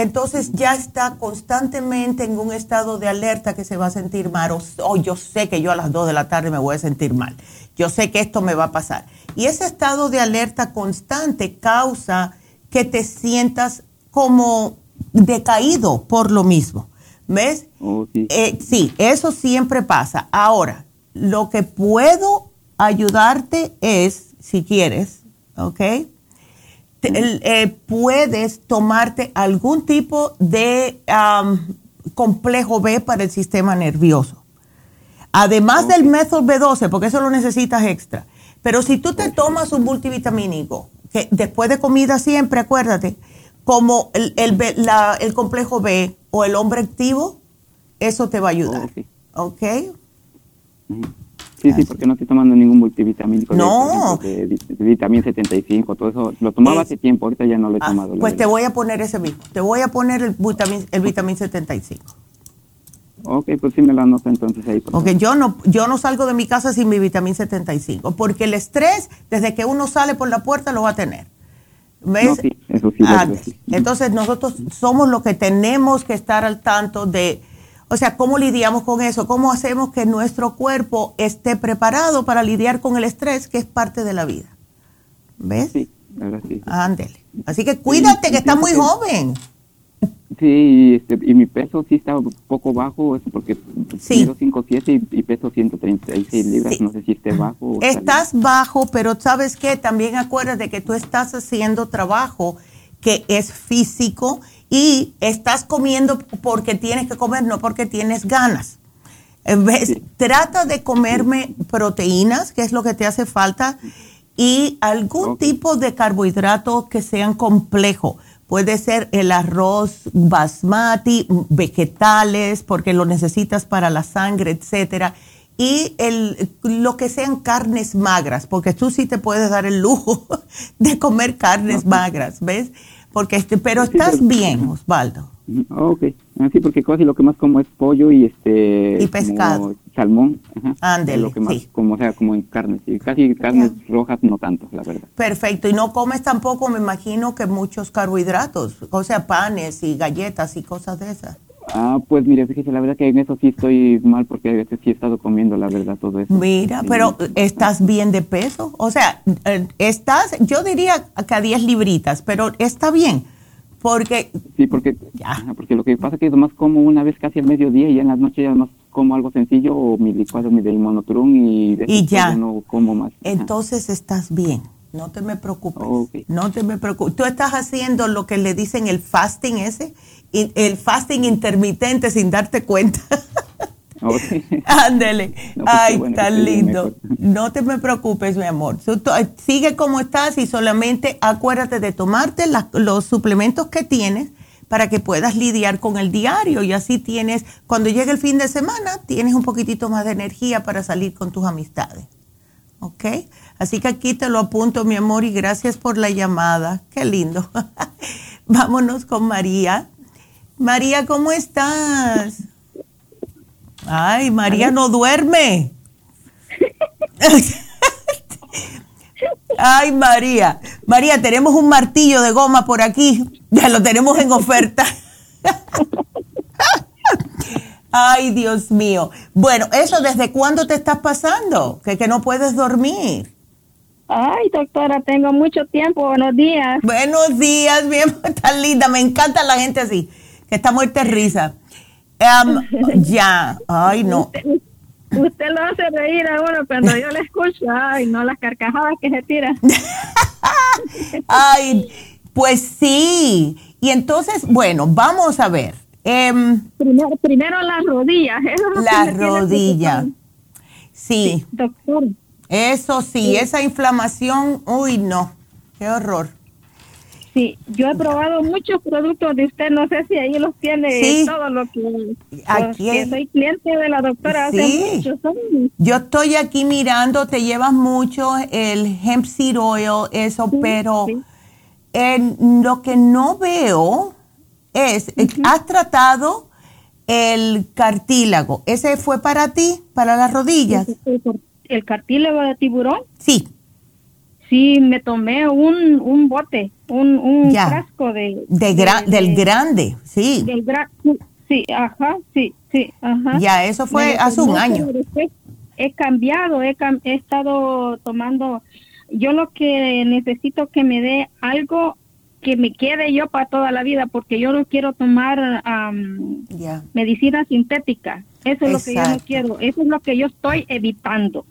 entonces ya está constantemente en un estado de alerta que se va a sentir mal. O, yo sé que yo a las 2 de la tarde me voy a sentir mal. Yo sé que esto me va a pasar. Y ese estado de alerta constante causa que te sientas como decaído por lo mismo. ¿Ves? Oh, eh, sí, eso siempre pasa. Ahora, lo que puedo ayudarte es, si quieres, ¿ok? Eh, puedes tomarte algún tipo de complejo B para el sistema nervioso. Además del método B12, porque eso lo necesitas extra. Pero si tú te tomas un multivitamínico, que después de comida siempre, acuérdate, como el, el, complejo B o el hombre activo, eso te va a ayudar. ¿Ok? Sí, sí, porque no estoy tomando ningún multivitamínico. No. De, vitamina 75, todo eso. Lo tomaba hace tiempo, ahorita ya no lo he ah, tomado. Pues te voy a poner ese mismo. Te voy a poner el vitamina, el vitamina 75. Ok, pues sí me lo anoto entonces ahí. Porque yo no, yo no salgo de mi casa sin mi vitamina 75, porque el estrés, desde que uno sale por la puerta, lo va a tener. ¿Ves? sí, eso sí. Entonces nosotros somos los que tenemos que estar al tanto de o sea, ¿cómo lidiamos con eso? ¿Cómo hacemos que nuestro cuerpo esté preparado para lidiar con el estrés, que es parte de la vida? ¿Ves? Sí, sí. Ándele. Así que cuídate, que estás muy joven. Sí, este, y mi peso sí está un poco bajo, porque sí. mido 5'7 y, y, peso 136 libras, no sé si esté bajo. estás bajo, pero ¿sabes qué? También acuérdate que tú estás haciendo trabajo que es físico y estás comiendo porque tienes que comer, no porque tienes ganas. ¿Ves? Trata de comerme proteínas, que es lo que te hace falta, y algún tipo de carbohidratos que sean complejos. Puede ser el arroz basmati, vegetales, porque lo necesitas para la sangre, etcétera. Y el, lo que sean carnes magras, porque tú sí te puedes dar el lujo de comer carnes magras, ¿ves? Porque este, pero estás bien, Osvaldo. Ok, así porque casi lo que más como es pollo y este y pescado, salmón, Ándele, lo que más como sea como en carnes, y casi carnes rojas no tanto, la verdad. Perfecto, y no comes tampoco, me imagino que muchos carbohidratos, o sea, panes y galletas y cosas de esas. Ah, pues mire, fíjese, la verdad que en eso sí estoy mal porque a veces sí he estado comiendo, la verdad, todo eso. Mira, pero estás bien de peso. O sea, eh, estás, yo diría que a 10 libritas, pero está bien. Porque. Sí, porque, ya. porque lo que pasa es que más como una vez casi al mediodía y en las noches ya más como algo sencillo o mi licuado, mi del monotrum y, y ya. no como más. Entonces estás bien. No te me preocupes. No te me preocupes. Tú estás haciendo lo que le dicen el fasting ese el fasting intermitente sin darte cuenta. Ándele. Pues Ay, tan lindo. No te me preocupes, mi amor. Sigue como estás y solamente acuérdate de tomarte los suplementos que tienes para que puedas lidiar con el diario y así tienes, cuando llegue el fin de semana, tienes un poquitito más de energía para salir con tus amistades. ¿Ok? Así que aquí te lo apunto, mi amor, y gracias por la llamada. Qué lindo. Vámonos con María. María, ¿cómo estás? Ay, María no duerme. Ay, María. María, tenemos un martillo de goma por aquí. Ya lo tenemos en oferta. Ay, Dios mío. Bueno, eso, ¿desde cuándo te estás pasando? Que, que no puedes dormir. Ay, doctora, tengo mucho tiempo. Buenos días. Buenos días, bien, tan linda. Me encanta la gente así que está muerta risa. Um, ya, ay no. Usted, lo hace reír a uno cuando yo le escucho, ay no, las carcajadas que se tiran. ay, pues sí. Y entonces, bueno, vamos a ver. Um, primero, primero las rodillas. las rodillas. Sí. Doctor. Eso sí, esa inflamación, uy, no, qué horror. Sí, yo he probado muchos productos de usted, no sé si ahí los tiene todo lo que, aquí soy cliente de la doctora hace muchos años. Yo estoy aquí mirando, te llevas mucho el hemp seed oil, eso, pero En lo que no veo es, has tratado el cartílago, ¿ese fue para ti, para las rodillas? ¿El cartílago de tiburón? Sí. Sí, me tomé un, un bote, un, un frasco de, del grande, sí. Del sí, ajá, sí, sí, ajá. Ya, eso fue hace un año. He cambiado, he, he estado tomando, yo lo que necesito que me dé algo que me quede yo para toda la vida, porque yo no quiero tomar medicina sintética. Eso es lo que yo no quiero, eso es lo que yo estoy evitando.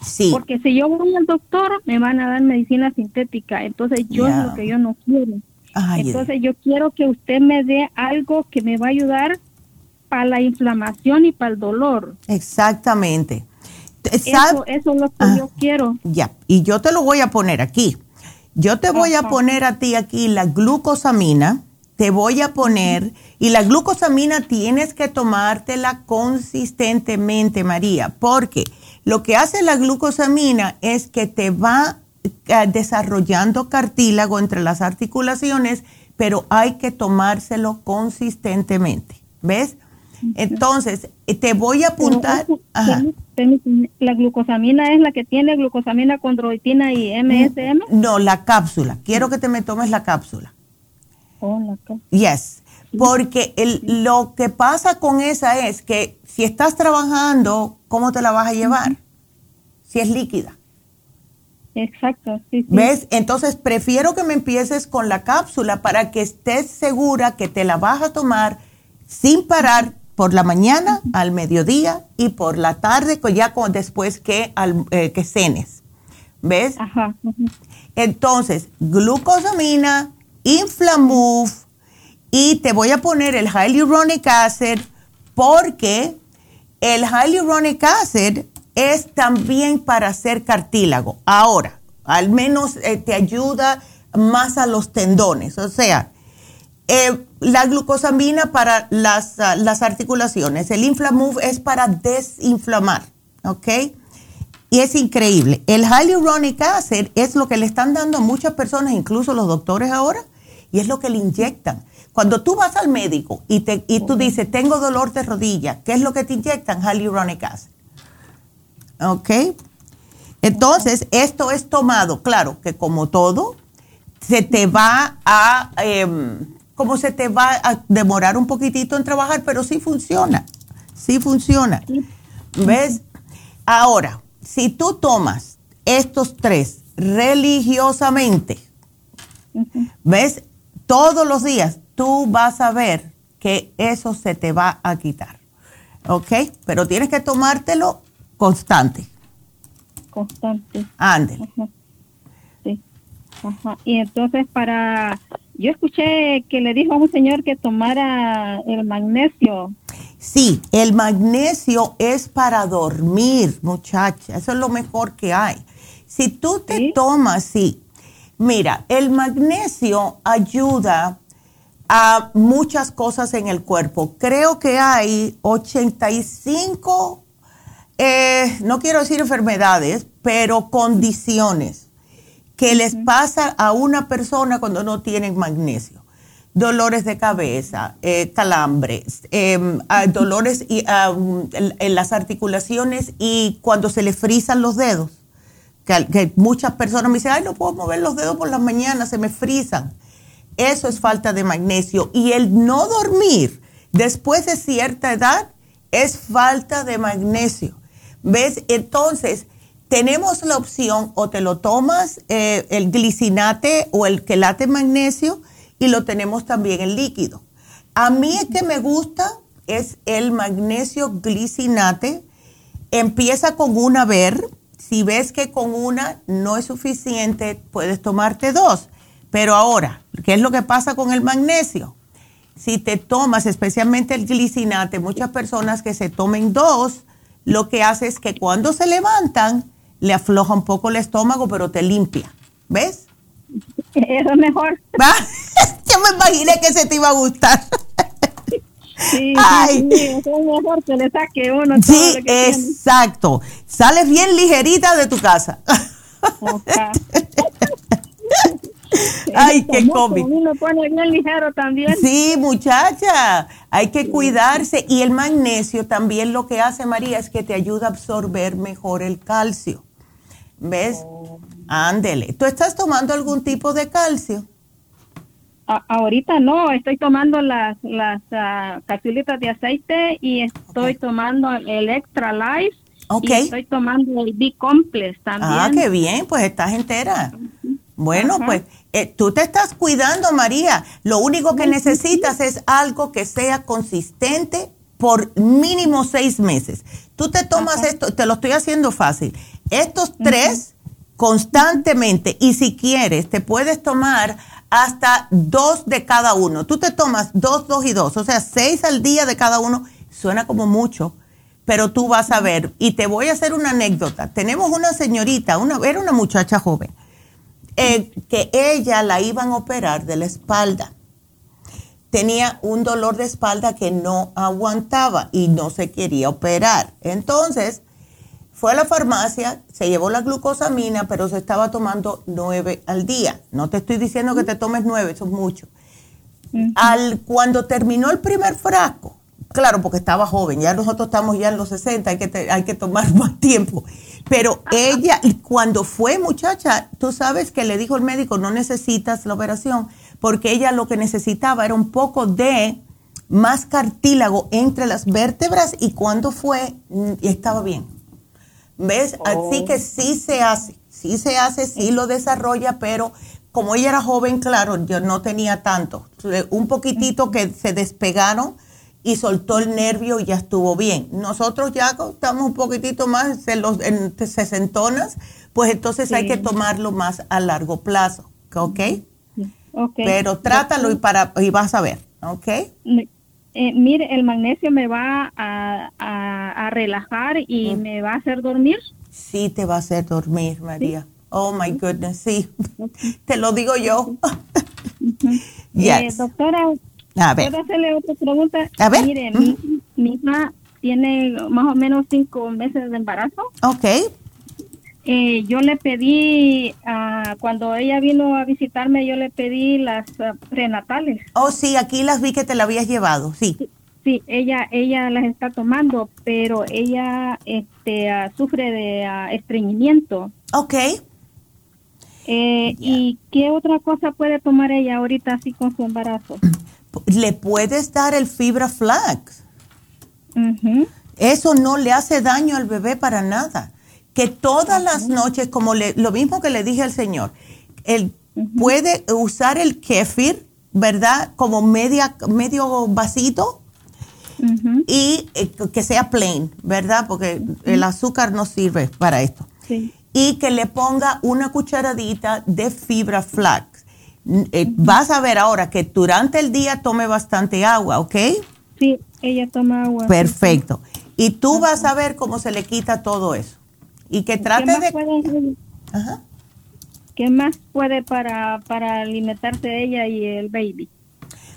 Sí. Porque si yo voy al doctor, me van a dar medicina sintética. Entonces, yo es lo que yo no quiero. Entonces, yo quiero que usted me dé algo que me va a ayudar para la inflamación y para el dolor. Exactamente. Eso, eso, es lo que ah, yo quiero. Ya, y yo te lo voy a poner aquí. Yo te voy a poner a ti aquí la glucosamina, te voy a poner, y la glucosamina tienes que tomártela consistentemente, María, porque lo que hace la glucosamina es que te va eh, desarrollando cartílago entre las articulaciones, pero hay que tomárselo consistentemente. ¿Ves? Entonces, eh, te voy a apuntar. ¿La glucosamina es la que tiene glucosamina, condroitina y MSM? No, la cápsula. Quiero que te me tomes la cápsula. Oh, la cápsula. Yes. Porque el, lo que pasa con esa es que si estás trabajando, ¿cómo te la vas a llevar? Si es líquida. Exacto, sí, ¿Ves? Entonces prefiero que me empieces con la cápsula para que estés segura que te la vas a tomar sin parar por la mañana, al mediodía y por la tarde, ya después que, al, eh, que cenes. ¿Ves? Ajá, Entonces, glucosamina Inflamove y te voy a poner el Hyaluronic Acid porque el Hyaluronic Acid es también para hacer cartílago. Ahora, al menos eh, te ayuda más a los tendones. O sea, eh, la glucosamina para las, ah, las articulaciones. El Inflamove es para desinflamar. ¿Ok? Y es increíble. El hyaluronic acid es lo que le están dando a muchas personas, incluso los doctores ahora, y es lo que le inyectan. Cuando tú vas al médico y, te, y tú dices, tengo dolor de rodilla, ¿qué es lo que te inyectan? Hyaluronic acid. ¿Ok? Entonces, esto es tomado, claro, que como todo, se te va a, em, como se te va a demorar un poquitito en trabajar, pero sí funciona, sí funciona. ¿Ves? Ahora, si tú tomas estos tres religiosamente, ¿ves? Todos los días tú vas a ver que eso se te va a quitar. ¿Ok? Pero tienes que tomártelo constante. Constante. Ándele. Sí. Ajá. Y entonces para... Yo escuché que le dijo a un señor que tomara el magnesio. Sí, el magnesio es para dormir, muchacha. Eso es lo mejor que hay. Si tú te tomas, sí. Mira, el magnesio ayuda a muchas cosas en el cuerpo. Creo que hay 85, eh, no quiero decir enfermedades, pero condiciones que les pasa a una persona cuando no tienen magnesio dolores de cabeza, eh, calambres, em, dolores y, en, las articulaciones y cuando se le frisan los dedos. Que, muchas personas me dicen, ay, no puedo mover los dedos por las mañanas, se me frisan. Eso es falta de magnesio. Y el no dormir después de cierta edad es falta de magnesio. ¿Ves? Entonces, tenemos la opción o te lo tomas eh, el glicinate o el quelate magnesio y lo tenemos también en líquido. A mí el que me gusta es el magnesio glicinate. Empieza con una ver. Si ves que con una no es suficiente, puedes tomarte dos. Pero ahora, ¿qué es lo que pasa con el magnesio? Si te tomas especialmente el glicinate, muchas personas que se tomen dos, lo que hace es que cuando se levantan, le afloja un poco el estómago, pero te limpia. ¿Ves? Eso es mejor. Yo me imaginé que se te iba a gustar. Sí, Ay. sí, es mejor que le saque uno. Sí, exacto. Sales bien ligerita de tu casa. Ay, qué cómico. Uno pone bien ligero también. Sí, muchacha, hay que cuidarse. Y el magnesio también lo que hace, María, es que te ayuda a absorber mejor el calcio. ¿Ves? Oh. Ándele. ¿Tú estás tomando algún tipo de calcio? ahorita no, estoy tomando las, las uh, de aceite y estoy tomando el Extra Life. Y estoy tomando el B-Complex también. Ah, qué bien, pues estás entera. Bueno, pues eh, tú te estás cuidando, María. Lo único que necesitas es algo que sea consistente por mínimo seis meses. Tú te tomas esto, te lo estoy haciendo fácil. Estos tres constantemente y si quieres te puedes tomar hasta dos de cada uno. Tú te tomas dos, dos y dos, o sea, seis al día de cada uno. Suena como mucho, pero tú vas a ver. Y te voy a hacer una anécdota. Tenemos una señorita, una, era una muchacha joven, eh, que ella la iban a operar de la espalda. Tenía un dolor de espalda que no aguantaba y no se quería operar. Entonces, fue a la farmacia, se llevó la glucosamina, pero se estaba tomando nueve al día. No te estoy diciendo que te tomes nueve, eso es mucho. Al, cuando terminó el primer frasco, claro, porque estaba joven, ya nosotros estamos ya en los 60, hay que, hay que tomar más tiempo. Pero ella, cuando fue muchacha, tú sabes que le dijo el médico, no necesitas la operación, porque ella lo que necesitaba era un poco de más cartílago entre las vértebras y cuando fue, mm, estaba bien ¿Ves? Así que sí se hace, sí se hace, sí lo desarrolla, pero como ella era joven, claro, yo no tenía tanto. Un poquitito que se despegaron y soltó el nervio y ya estuvo bien. Nosotros ya estamos un poquitito más en los en sesentonas, pues entonces hay que tomarlo más a largo plazo, ¿ok? Pero trátalo y, para, y vas a ver, ¿ok? Eh, mire, el magnesio me va a, relajar y me va a hacer dormir. Sí, te va a hacer dormir, María. Oh, my goodness, sí. te lo digo yo. Eh, doctora, ¿puedo hacerle otra pregunta? A ver. Mire, mi, mi hija tiene más o menos cinco meses de embarazo. Ok. Eh, yo le pedí, uh, cuando ella vino a visitarme, yo le pedí las ah, prenatales. Oh, sí, aquí las vi que te la habías llevado, sí. Sí, ella, ella las está tomando, pero ella este, ah, sufre de estreñimiento. Ok. Eh, ¿Y qué otra cosa puede tomar ella ahorita así con su embarazo? Le puedes dar el fibra flax. Eso no le hace daño al bebé para nada que todas las noches, como lo mismo que le dije al señor, él puede usar el kefir, ¿verdad? Como media, medio vasito y eh, que sea plain, ¿verdad? Porque el azúcar no sirve para esto. Y que le ponga una cucharadita de fibra flax. Eh, vas a ver ahora que durante el día tome bastante agua, ¿ok? Sí, ella toma agua. Perfecto. Y tú vas a ver cómo se le quita todo eso y que trate de... ¿Qué más puede para, para alimentarse ella y el baby?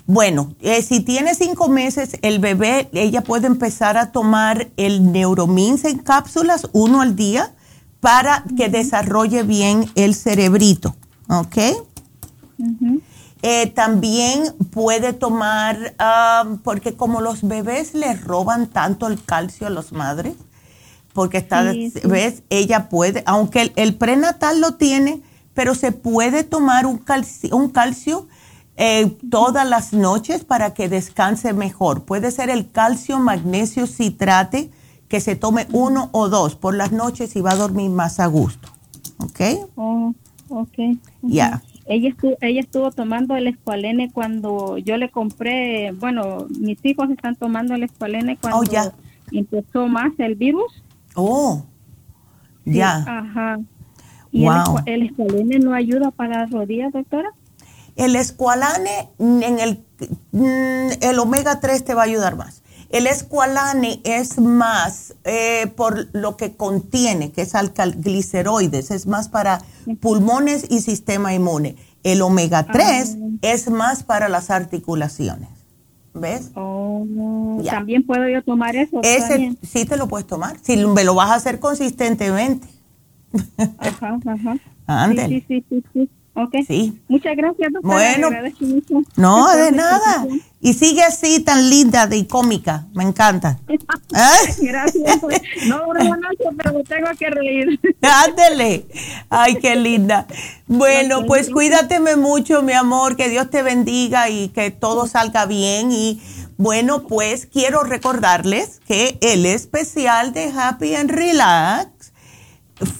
Bueno, eh, si tiene cinco meses, el bebé, ella puede empezar a tomar el Neuromins en cápsulas, uno al día, para que desarrolle bien el cerebrito, ¿ok? Eh, también puede tomar, ah, porque como los bebés le roban tanto el calcio a las madres, porque está, ves, ella puede, aunque el, prenatal lo tiene, pero se puede tomar un calcio, un calcio eh, todas las noches para que descanse mejor. Puede ser el calcio magnesio citrate, que se tome uno o dos por las noches y va a dormir más a gusto. ¿Ok? Oh, ok. Ya. Ella, estuvo, ella estuvo tomando el escualene cuando yo le compré, bueno, mis hijos están tomando el escualene cuando oh, ya. empezó más el virus. Oh, ya. Ajá. ¿Y el, escualane no ayuda para las rodillas, doctora? El escualane, en el, mm, el omega 3 te va a ayudar más. El escualane es más eh, por lo que contiene, que es alcalgliceroides, es más para pulmones y sistema inmune. El omega 3 ah. es más para las articulaciones. ¿Ves? Oh, También puedo yo tomar eso. Ese sí te lo puedes tomar. Si me lo vas a hacer consistentemente. Ajá, ajá. Sí, sí, sí, sí. Ok. Sí. Muchas gracias, doctora. Bueno, no, de nada. Y sigue así tan linda y cómica. Me encanta. Gracias. No, una noche, pero tengo que reír. Ándele. Ay, qué linda. Bueno, pues cuídateme mucho, mi amor. Que Dios te bendiga y que todo salga bien. Y bueno, pues quiero recordarles que el especial de Happy and Relax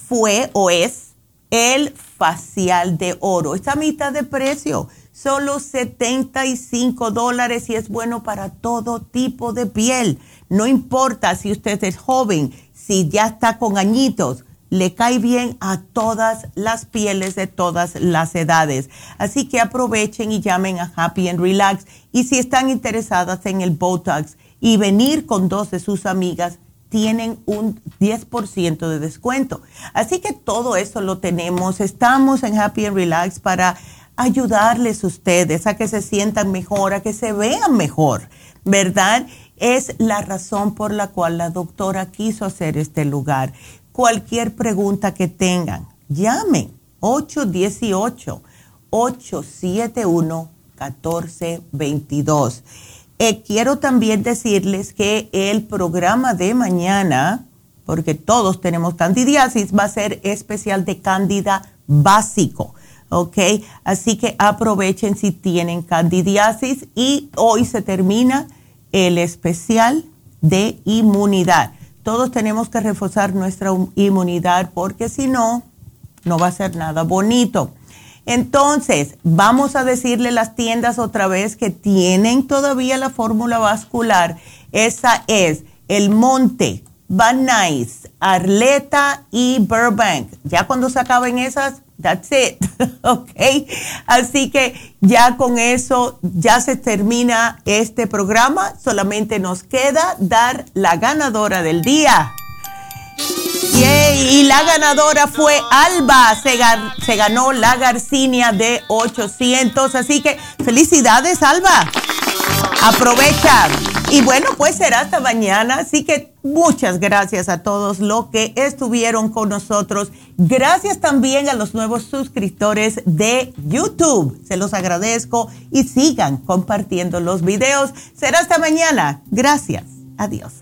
fue o es el facial de oro. Está a mitad de precio, solo 75 dólares y es bueno para todo tipo de piel. No importa si usted es joven, si ya está con añitos, le cae bien a todas las pieles de todas las edades. Así que aprovechen y llamen a Happy and Relax. Y si están interesadas en el Botox y venir con dos de sus amigas, tienen un 10% de descuento. Así que todo eso lo tenemos. Estamos en Happy and Relax para ayudarles a ustedes a que se sientan mejor, a que se vean mejor, ¿verdad? Es la razón por la cual la doctora quiso hacer este lugar. Cualquier pregunta que tengan, llamen 818 871 1422 eh, quiero también decirles que el programa de mañana, porque todos tenemos candidiasis, va a ser especial de cándida básico. ¿ok? Así que aprovechen si tienen candidiasis y hoy se termina el especial de inmunidad. Todos tenemos que reforzar nuestra inmunidad porque si no, no va a ser nada bonito. Entonces, vamos a decirle las tiendas otra vez que tienen todavía la fórmula vascular. Esa es El Monte, Van Nuys, Arleta y Burbank. Ya cuando se acaben esas, That's it. ok. Así que ya con eso ya se termina este programa. Solamente nos queda dar la ganadora del día. Y la ganadora fue Alba. Se, se, ganó la Garcinia de 800. Así que felicidades, Alba. Aprovecha. Y bueno, pues será hasta mañana. Así que muchas gracias a todos los que estuvieron con nosotros. Gracias también a los nuevos suscriptores de YouTube. Se los agradezco y sigan compartiendo los videos. Será hasta mañana. Gracias. Adiós.